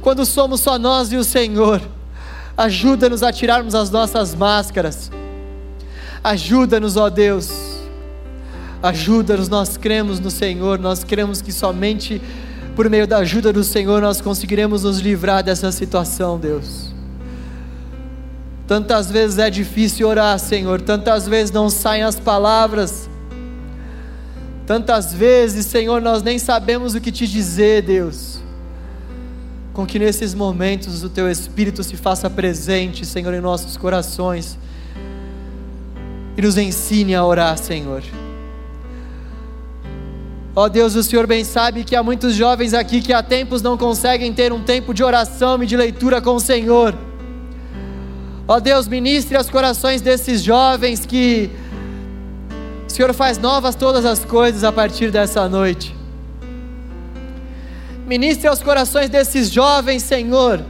quando somos só nós e o Senhor. Ajuda-nos a tirarmos as nossas máscaras. Ajuda-nos, ó Deus. Ajuda-nos, nós cremos no Senhor, nós cremos que somente por meio da ajuda do Senhor nós conseguiremos nos livrar dessa situação, Deus. Tantas vezes é difícil orar, Senhor, tantas vezes não saem as palavras, Tantas vezes, Senhor, nós nem sabemos o que te dizer, Deus. Com que nesses momentos o Teu Espírito se faça presente, Senhor, em nossos corações e nos ensine a orar, Senhor. Ó Deus, o Senhor bem sabe que há muitos jovens aqui que há tempos não conseguem ter um tempo de oração e de leitura com o Senhor. Ó Deus, ministre aos corações desses jovens que o Senhor faz novas todas as coisas a partir dessa noite. Ministre aos corações desses jovens, Senhor,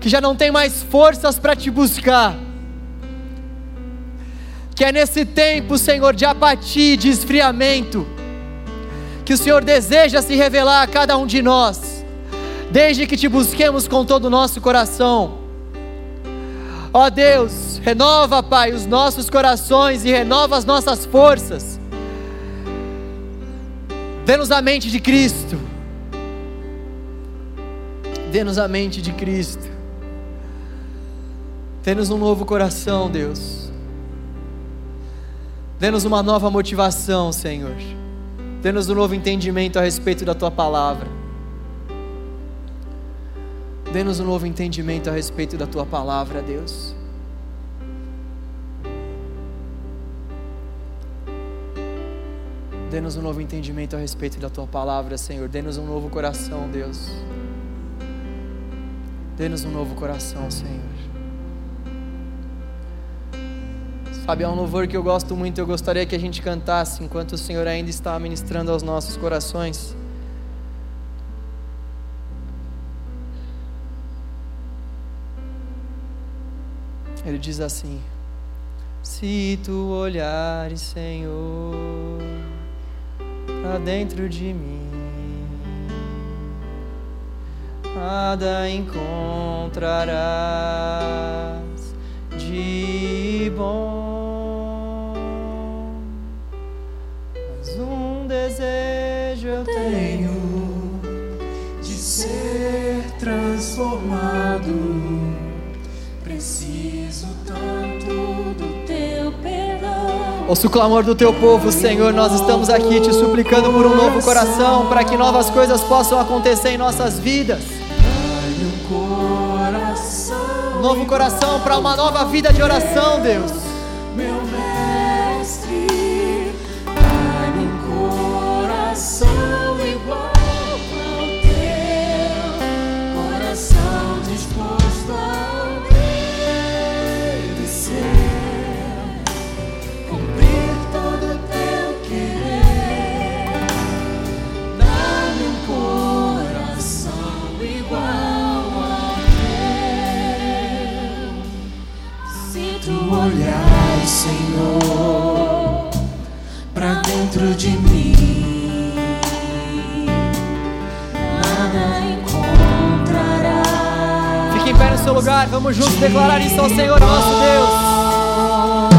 que já não tem mais forças para te buscar. Que é nesse tempo, Senhor, de apatia, de esfriamento, que o Senhor deseja se revelar a cada um de nós, desde que te busquemos com todo o nosso coração. Ó Deus, renova, Pai, os nossos corações e renova as nossas forças. Dê-nos a mente de Cristo. Dê-nos a mente de Cristo. Dê-nos um novo coração, Deus. Dê-nos uma nova motivação, Senhor. Dê-nos um novo entendimento a respeito da tua palavra. Dê-nos um novo entendimento a respeito da tua palavra, Deus. Dê-nos um novo entendimento a respeito da tua palavra, Senhor. Dê-nos um novo coração, Deus. Dê-nos um novo coração, Senhor. Sabe, é um louvor que eu gosto muito, eu gostaria que a gente cantasse enquanto o Senhor ainda está ministrando aos nossos corações. Ele diz assim: Se tu olhares, Senhor, para dentro de mim, nada encontrarás Ouça o clamor do teu povo, Senhor. Nós estamos aqui te suplicando por um novo coração, para que novas coisas possam acontecer em nossas vidas. Um novo coração para uma nova vida de oração, Deus. Seu lugar. Vamos juntos declarar isso ao Senhor, nosso Deus.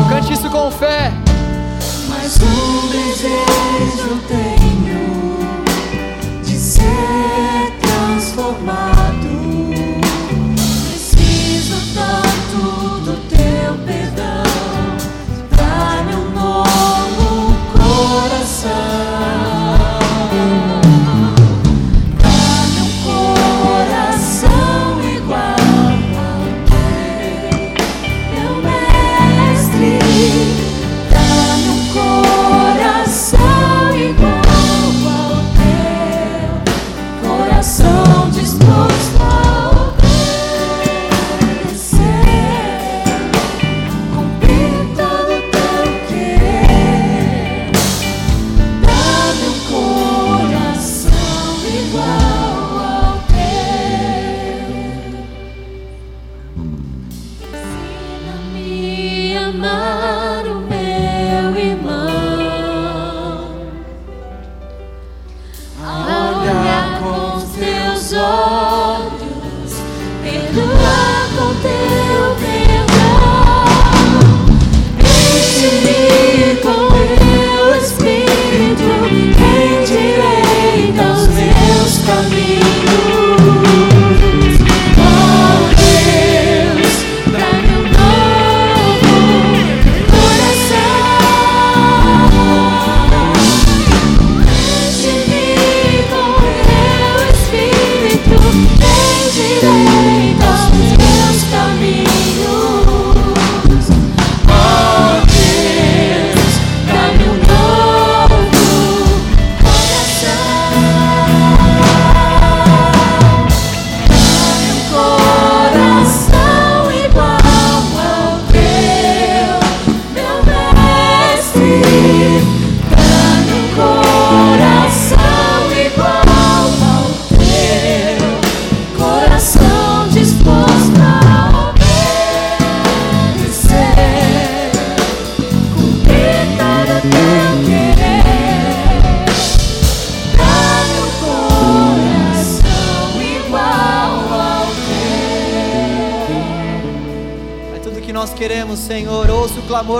Cante isso com fé. Mas um desejo eu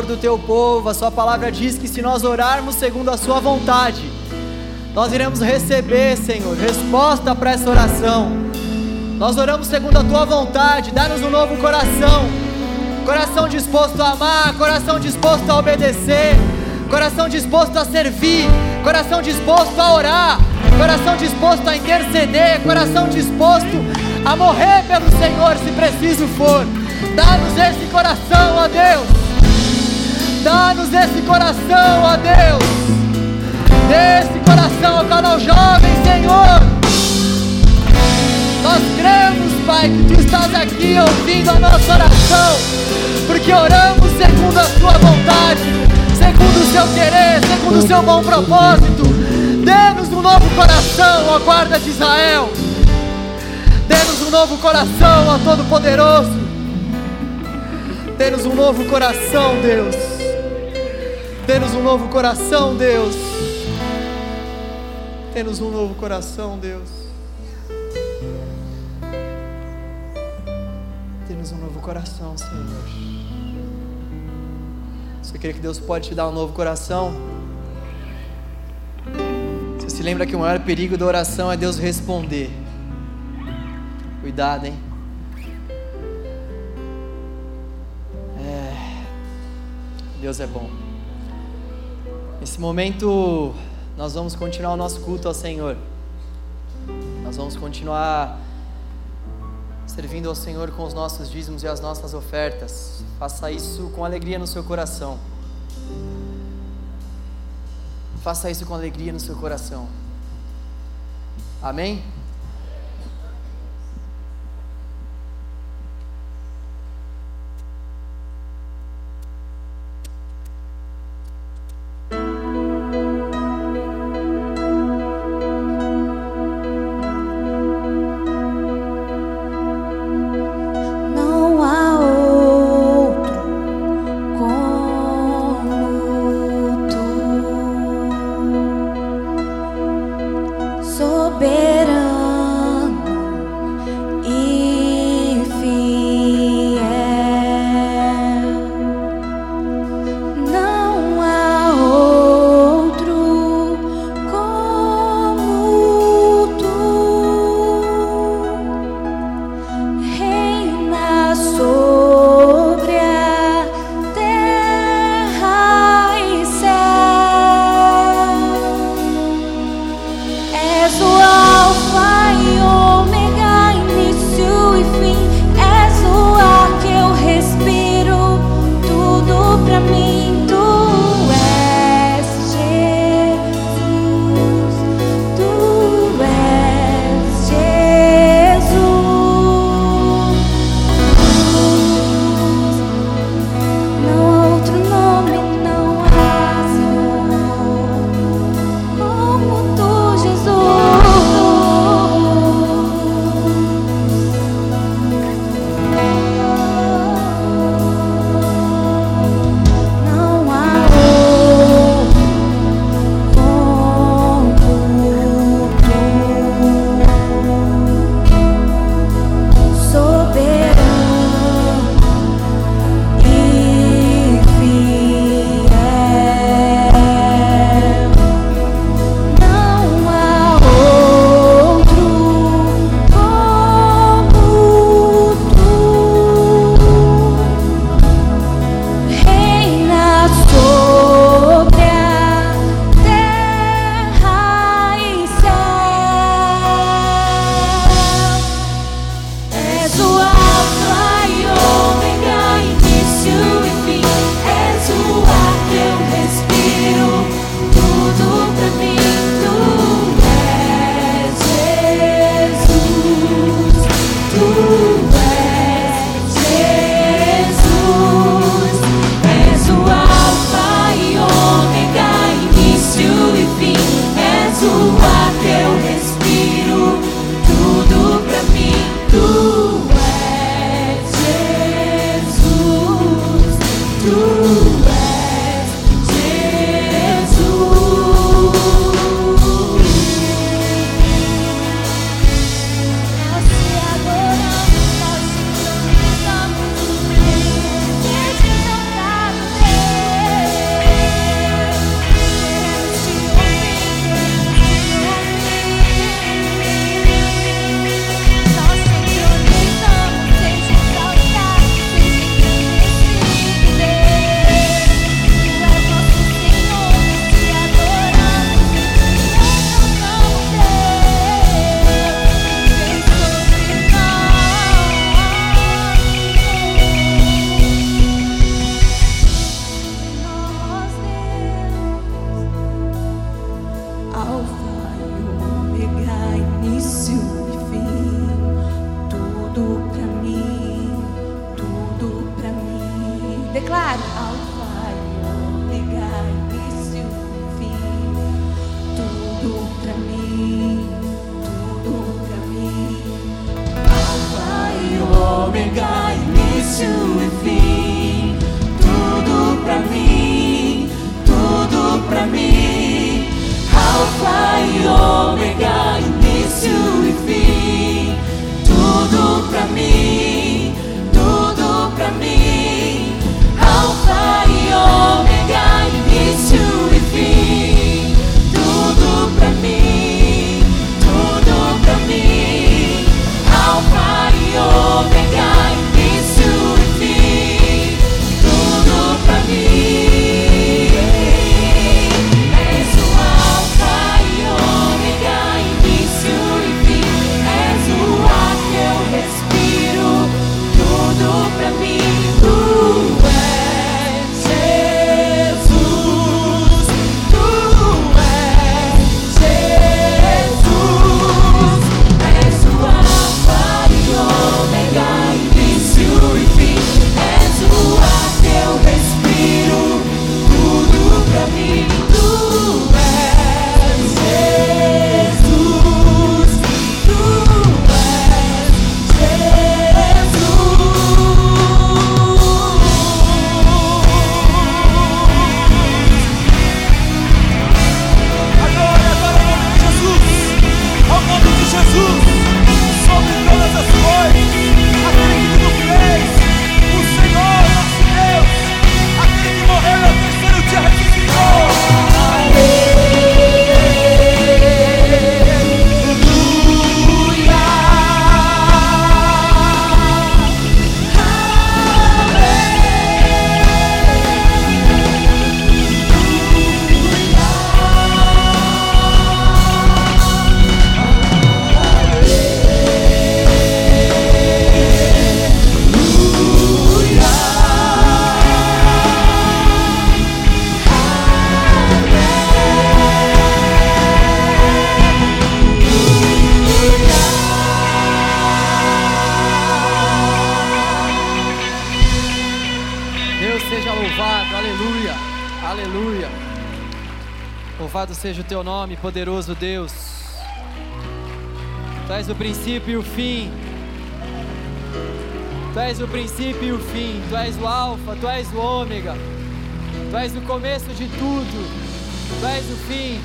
do teu povo. A sua palavra diz que se nós orarmos segundo a sua vontade, nós iremos receber, Senhor, resposta para essa oração. Nós oramos segundo a tua vontade. Dá-nos um novo coração. Coração disposto a amar, coração disposto a obedecer, coração disposto a servir, coração disposto a orar, coração disposto a interceder, coração disposto a morrer pelo Senhor se preciso for. Dá-nos esse coração, ó Deus. Dá-nos esse coração, ó Deus. Dê esse coração ao canal jovem, Senhor. Nós cremos, Pai, que Tu estás aqui ouvindo a nossa oração, porque oramos segundo a Tua vontade, segundo o Seu querer, segundo o Seu bom propósito. Dê-nos um novo coração, ó guarda de Israel. Dê-nos um novo coração, ó Todo-Poderoso. Dê-nos um novo coração, Deus. Dê-nos um novo coração, Deus. Dê-nos um novo coração, Deus. Dê-nos um novo coração, Senhor. Você crê que Deus pode te dar um novo coração? Você se lembra que o maior perigo da oração é Deus responder. Cuidado, hein? Deus é bom. Nesse momento, nós vamos continuar o nosso culto ao Senhor. Nós vamos continuar servindo ao Senhor com os nossos dízimos e as nossas ofertas. Faça isso com alegria no seu coração. Faça isso com alegria no seu coração. Amém? Poderoso Deus. Tu és o princípio e o fim. Tu és o princípio e o fim. Tu és o Alfa, tu és o Ômega. Tu és o começo de tudo. Tu és o fim.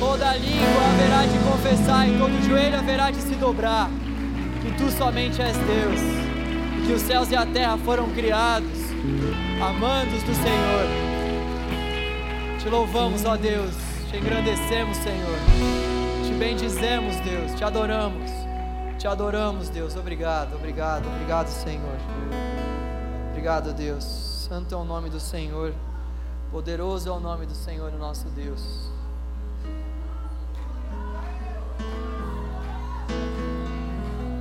Toda língua haverá de confessar e todo joelho haverá de se dobrar que tu somente és Deus, que os céus e a terra foram criados, amandos do Senhor. Te louvamos, ó Deus, te engrandecemos, Senhor, te bendizemos, Deus, te adoramos, te adoramos, Deus. Obrigado, obrigado, obrigado, Senhor. Obrigado, Deus. Santo é o nome do Senhor, poderoso é o nome do Senhor, o nosso Deus.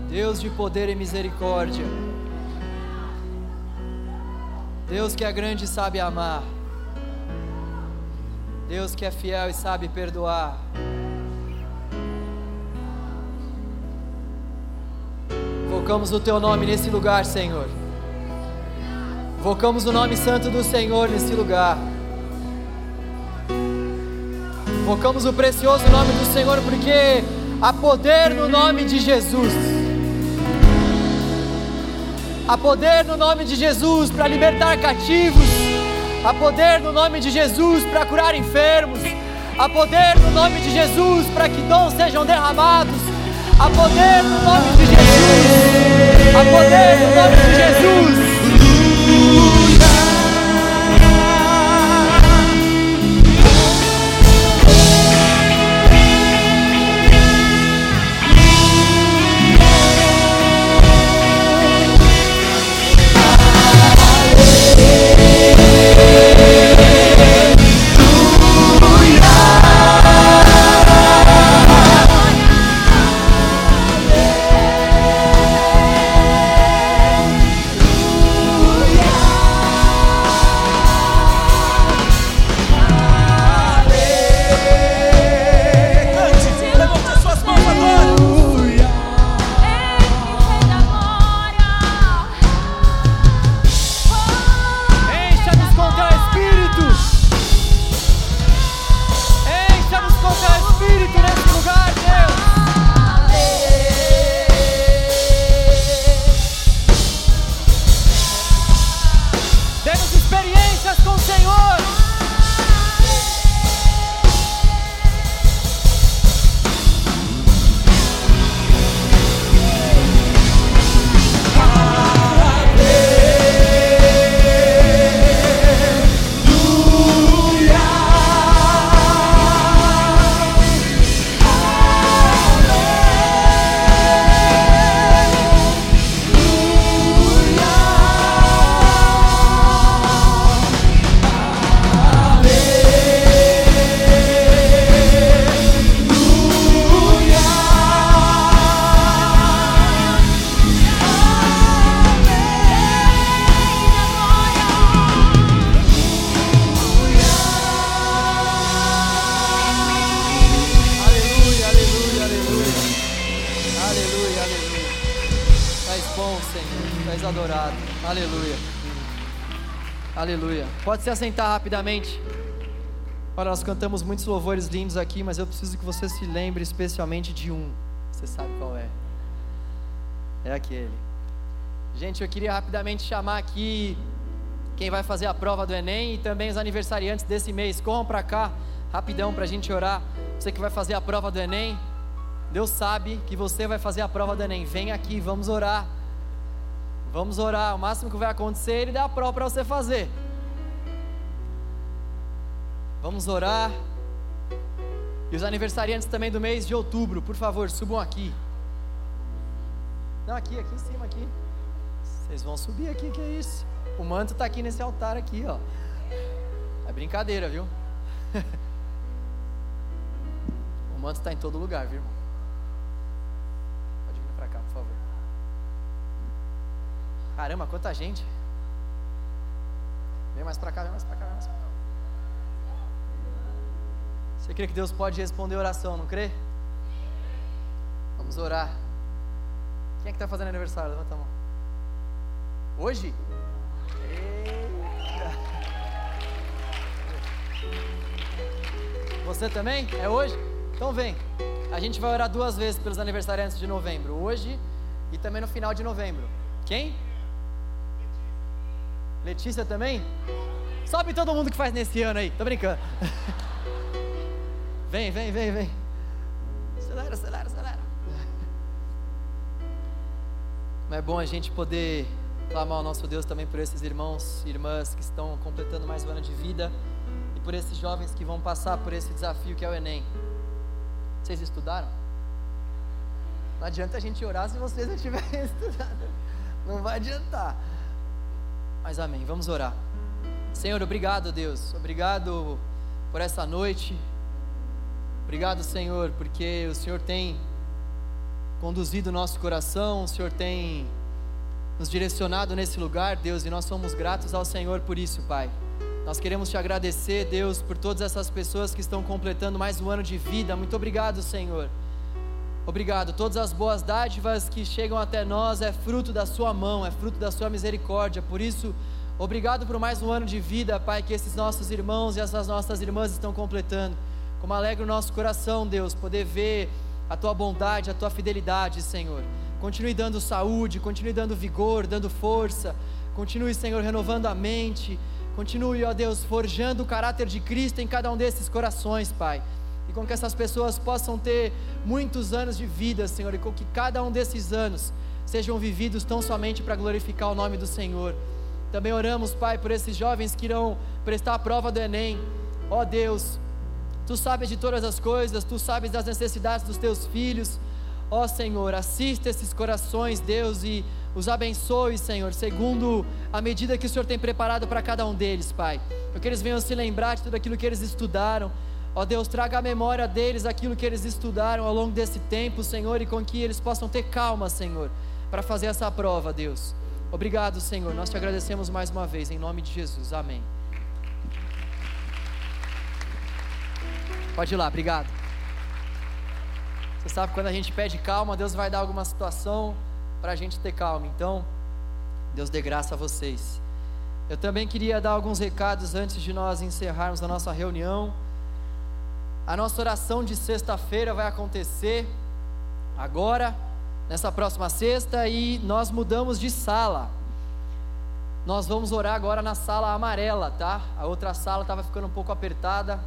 Deus de poder e misericórdia. Deus que é grande e sabe amar. Deus que é fiel e sabe perdoar. Invocamos o teu nome nesse lugar, Senhor. Invocamos o nome santo do Senhor nesse lugar. Invocamos o precioso nome do Senhor porque há poder no nome de Jesus. Há poder no nome de Jesus para libertar cativos. Há poder no nome de Jesus para curar enfermos. Há poder no nome de Jesus para que dons sejam derramados. Há poder no nome de Jesus. Há poder no nome de Jesus. Aleluia. Pode se assentar rapidamente. Olha, nós cantamos muitos louvores lindos aqui, mas eu preciso que você se lembre especialmente de um. Você sabe qual é? É aquele. Gente, eu queria rapidamente chamar aqui quem vai fazer a prova do Enem e também os aniversariantes desse mês. Corram para cá, rapidão, para a gente orar. Você que vai fazer a prova do Enem, Deus sabe que você vai fazer a prova do Enem. Vem aqui, vamos orar. Vamos orar. O máximo que vai acontecer ele dar a prova para você fazer. Vamos orar. E os aniversariantes também do mês de outubro, por favor, subam aqui. Não, aqui, aqui em cima, aqui. Vocês vão subir aqui, que é isso? O manto está aqui nesse altar aqui, ó. É brincadeira, viu? o manto está em todo lugar, viu, irmão? Pode vir para cá, por favor. Caramba, quanta gente. Vem mais para cá, vem mais para cá, vem mais pra cá. Você crê que Deus pode responder oração, não crê? Vamos orar. Quem é que está fazendo aniversário? Levanta a mão. Hoje? Eita. Você também? É hoje? Então vem. A gente vai orar duas vezes pelos aniversariantes de novembro. Hoje e também no final de novembro. Quem? Letícia também? Sobe todo mundo que faz nesse ano aí. Tô brincando. Vem, vem, vem, vem. Acelera, acelera, acelera. Mas é bom a gente poder clamar ao nosso Deus também por esses irmãos e irmãs que estão completando mais um ano de vida e por esses jovens que vão passar por esse desafio que é o Enem. Vocês estudaram? Não adianta a gente orar se vocês não tiverem estudado. Não vai adiantar. Mas amém. Vamos orar. Senhor, obrigado, Deus. Obrigado por essa noite. Obrigado, Senhor, porque o Senhor tem conduzido o nosso coração, o Senhor tem nos direcionado nesse lugar, Deus, e nós somos gratos ao Senhor por isso, Pai. Nós queremos te agradecer, Deus, por todas essas pessoas que estão completando mais um ano de vida. Muito obrigado, Senhor. Obrigado. Todas as boas dádivas que chegam até nós é fruto da Sua mão, é fruto da Sua misericórdia. Por isso, obrigado por mais um ano de vida, Pai, que esses nossos irmãos e essas nossas irmãs estão completando. Como alegra o nosso coração, Deus, poder ver a tua bondade, a tua fidelidade, Senhor. Continue dando saúde, continue dando vigor, dando força. Continue, Senhor, renovando a mente. Continue, ó Deus, forjando o caráter de Cristo em cada um desses corações, Pai. E com que essas pessoas possam ter muitos anos de vida, Senhor, e com que cada um desses anos sejam vividos tão somente para glorificar o nome do Senhor. Também oramos, Pai, por esses jovens que irão prestar a prova do Enem. Ó Deus, Tu sabes de todas as coisas, tu sabes das necessidades dos teus filhos. Ó Senhor, assista esses corações, Deus, e os abençoe, Senhor, segundo a medida que o Senhor tem preparado para cada um deles, Pai. Que eles venham se lembrar de tudo aquilo que eles estudaram. Ó Deus, traga à memória deles aquilo que eles estudaram ao longo desse tempo, Senhor, e com que eles possam ter calma, Senhor, para fazer essa prova, Deus. Obrigado, Senhor. Nós te agradecemos mais uma vez, em nome de Jesus. Amém. Pode ir lá, obrigado. Você sabe que quando a gente pede calma, Deus vai dar alguma situação para a gente ter calma. Então, Deus dê graça a vocês. Eu também queria dar alguns recados antes de nós encerrarmos a nossa reunião. A nossa oração de sexta-feira vai acontecer agora, nessa próxima sexta, e nós mudamos de sala. Nós vamos orar agora na sala amarela, tá? A outra sala estava ficando um pouco apertada,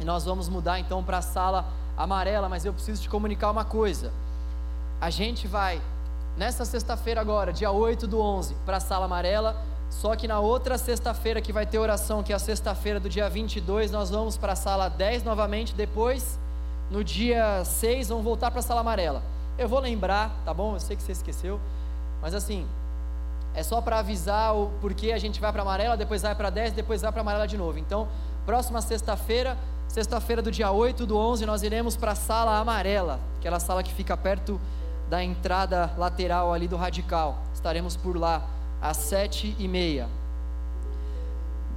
e nós vamos mudar então para a sala amarela, mas eu preciso te comunicar uma coisa. A gente vai nessa sexta-feira agora, dia 8 do 11, para a sala amarela, só que na outra sexta-feira que vai ter oração, que é a sexta-feira do dia 22, nós vamos para a sala 10 novamente, depois no dia 6 vamos voltar para a sala amarela. Eu vou lembrar, tá bom? Eu sei que você esqueceu, mas assim, é só para avisar o porquê a gente vai para amarela, depois vai para 10, depois vai para amarela de novo. Então, próxima sexta-feira Sexta-feira do dia 8 do 11, nós iremos para a sala amarela, aquela sala que fica perto da entrada lateral ali do Radical. Estaremos por lá às sete e meia.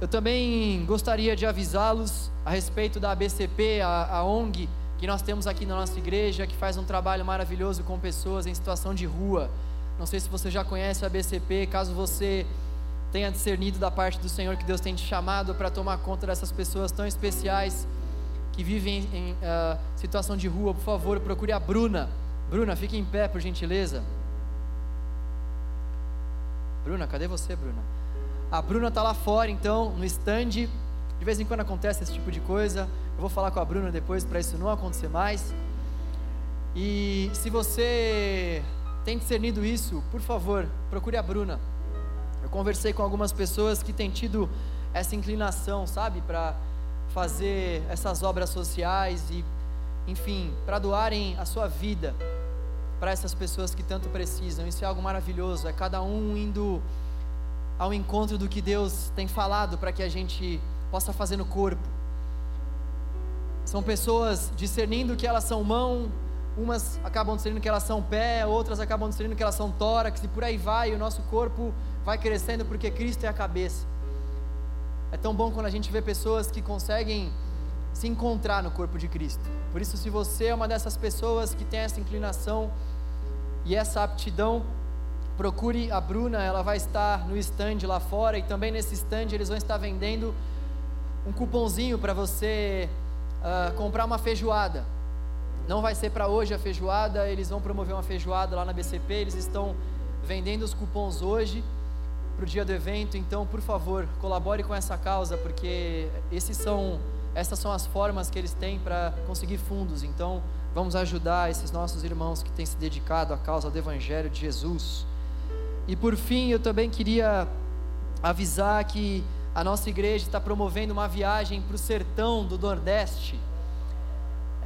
Eu também gostaria de avisá-los a respeito da ABCP, a, a ONG que nós temos aqui na nossa igreja, que faz um trabalho maravilhoso com pessoas em situação de rua. Não sei se você já conhece a BCP, caso você tenha discernido da parte do Senhor que Deus tem te chamado para tomar conta dessas pessoas tão especiais que vivem em uh, situação de rua, por favor, procure a Bruna. Bruna, fique em pé, por gentileza. Bruna, cadê você, Bruna? A Bruna está lá fora, então, no stand. De vez em quando acontece esse tipo de coisa. Eu vou falar com a Bruna depois para isso não acontecer mais. E se você tem discernido isso, por favor, procure a Bruna. Eu conversei com algumas pessoas que têm tido essa inclinação, sabe, para fazer essas obras sociais e, enfim, para doarem a sua vida para essas pessoas que tanto precisam. Isso é algo maravilhoso. É cada um indo ao encontro do que Deus tem falado para que a gente possa fazer no corpo. São pessoas discernindo que elas são mão, umas acabam discernindo que elas são pé, outras acabam discernindo que elas são tórax, e por aí vai, e o nosso corpo vai crescendo porque Cristo é a cabeça. É tão bom quando a gente vê pessoas que conseguem se encontrar no corpo de Cristo. Por isso, se você é uma dessas pessoas que tem essa inclinação e essa aptidão, procure a Bruna, ela vai estar no stand lá fora e também nesse stand eles vão estar vendendo um cupomzinho para você uh, comprar uma feijoada. Não vai ser para hoje a feijoada, eles vão promover uma feijoada lá na BCP, eles estão vendendo os cupons hoje para o dia do evento, então por favor colabore com essa causa, porque esses são, essas são as formas que eles têm para conseguir fundos. Então vamos ajudar esses nossos irmãos que têm se dedicado à causa do Evangelho de Jesus. E por fim, eu também queria avisar que a nossa igreja está promovendo uma viagem para o sertão do Nordeste.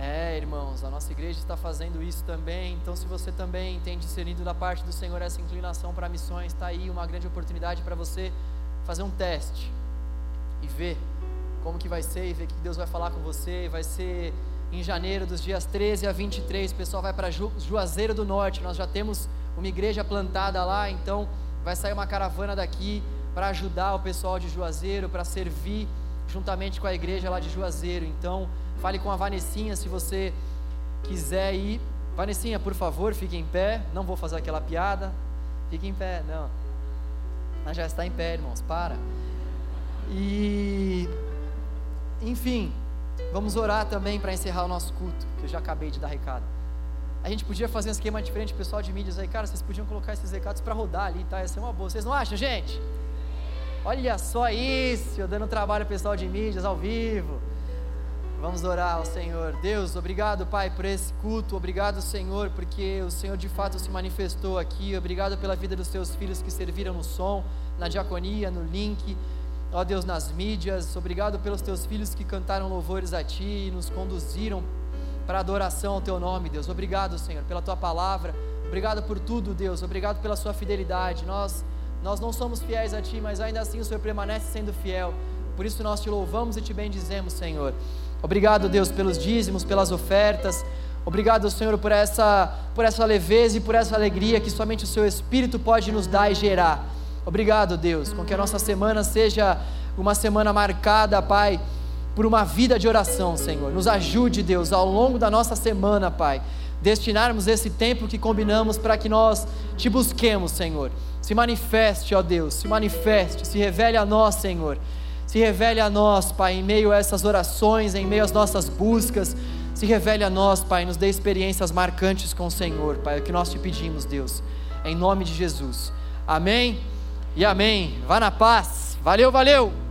É, irmãos, a nossa igreja está fazendo isso também. Então, se você também tem discernido da parte do Senhor essa inclinação para missões, está aí uma grande oportunidade para você fazer um teste e ver como que vai ser e ver o que Deus vai falar com você. Vai ser em janeiro, dos dias 13 a 23. O pessoal vai para Ju, Juazeiro do Norte. Nós já temos uma igreja plantada lá, então vai sair uma caravana daqui para ajudar o pessoal de Juazeiro, para servir juntamente com a igreja lá de Juazeiro. Então, fale com a Vanessinha se você quiser ir. Vanessinha, por favor, fique em pé. Não vou fazer aquela piada. Fique em pé, não. Ela já está em pé, irmãos, para. E, enfim, vamos orar também para encerrar o nosso culto, que eu já acabei de dar recado. A gente podia fazer um esquema diferente, pessoal de mídias aí, cara, vocês podiam colocar esses recados para rodar ali, tá? Ia ser uma boa. Vocês não acham, gente? Olha só isso, eu dando trabalho pessoal de mídias ao vivo. Vamos orar ao Senhor. Deus, obrigado, Pai, por esse culto. Obrigado, Senhor, porque o Senhor de fato se manifestou aqui. Obrigado pela vida dos teus filhos que serviram no som, na diaconia, no link. Ó Deus, nas mídias. Obrigado pelos teus filhos que cantaram louvores a Ti e nos conduziram para adoração ao Teu nome, Deus. Obrigado, Senhor, pela Tua palavra. Obrigado por tudo, Deus. Obrigado pela Sua fidelidade. Nós nós não somos fiéis a Ti, mas ainda assim o Senhor permanece sendo fiel. Por isso nós te louvamos e te bendizemos, Senhor. Obrigado, Deus, pelos dízimos, pelas ofertas. Obrigado, Senhor, por essa, por essa leveza e por essa alegria que somente o Seu Espírito pode nos dar e gerar. Obrigado, Deus, com que a nossa semana seja uma semana marcada, Pai, por uma vida de oração, Senhor. Nos ajude, Deus, ao longo da nossa semana, Pai, destinarmos esse tempo que combinamos para que nós te busquemos, Senhor. Se manifeste, ó Deus, se manifeste, se revele a nós, Senhor. Se revele a nós, Pai, em meio a essas orações, em meio às nossas buscas. Se revele a nós, Pai, nos dê experiências marcantes com o Senhor, Pai. É o que nós te pedimos, Deus, em nome de Jesus. Amém e amém. Vá na paz. Valeu, valeu.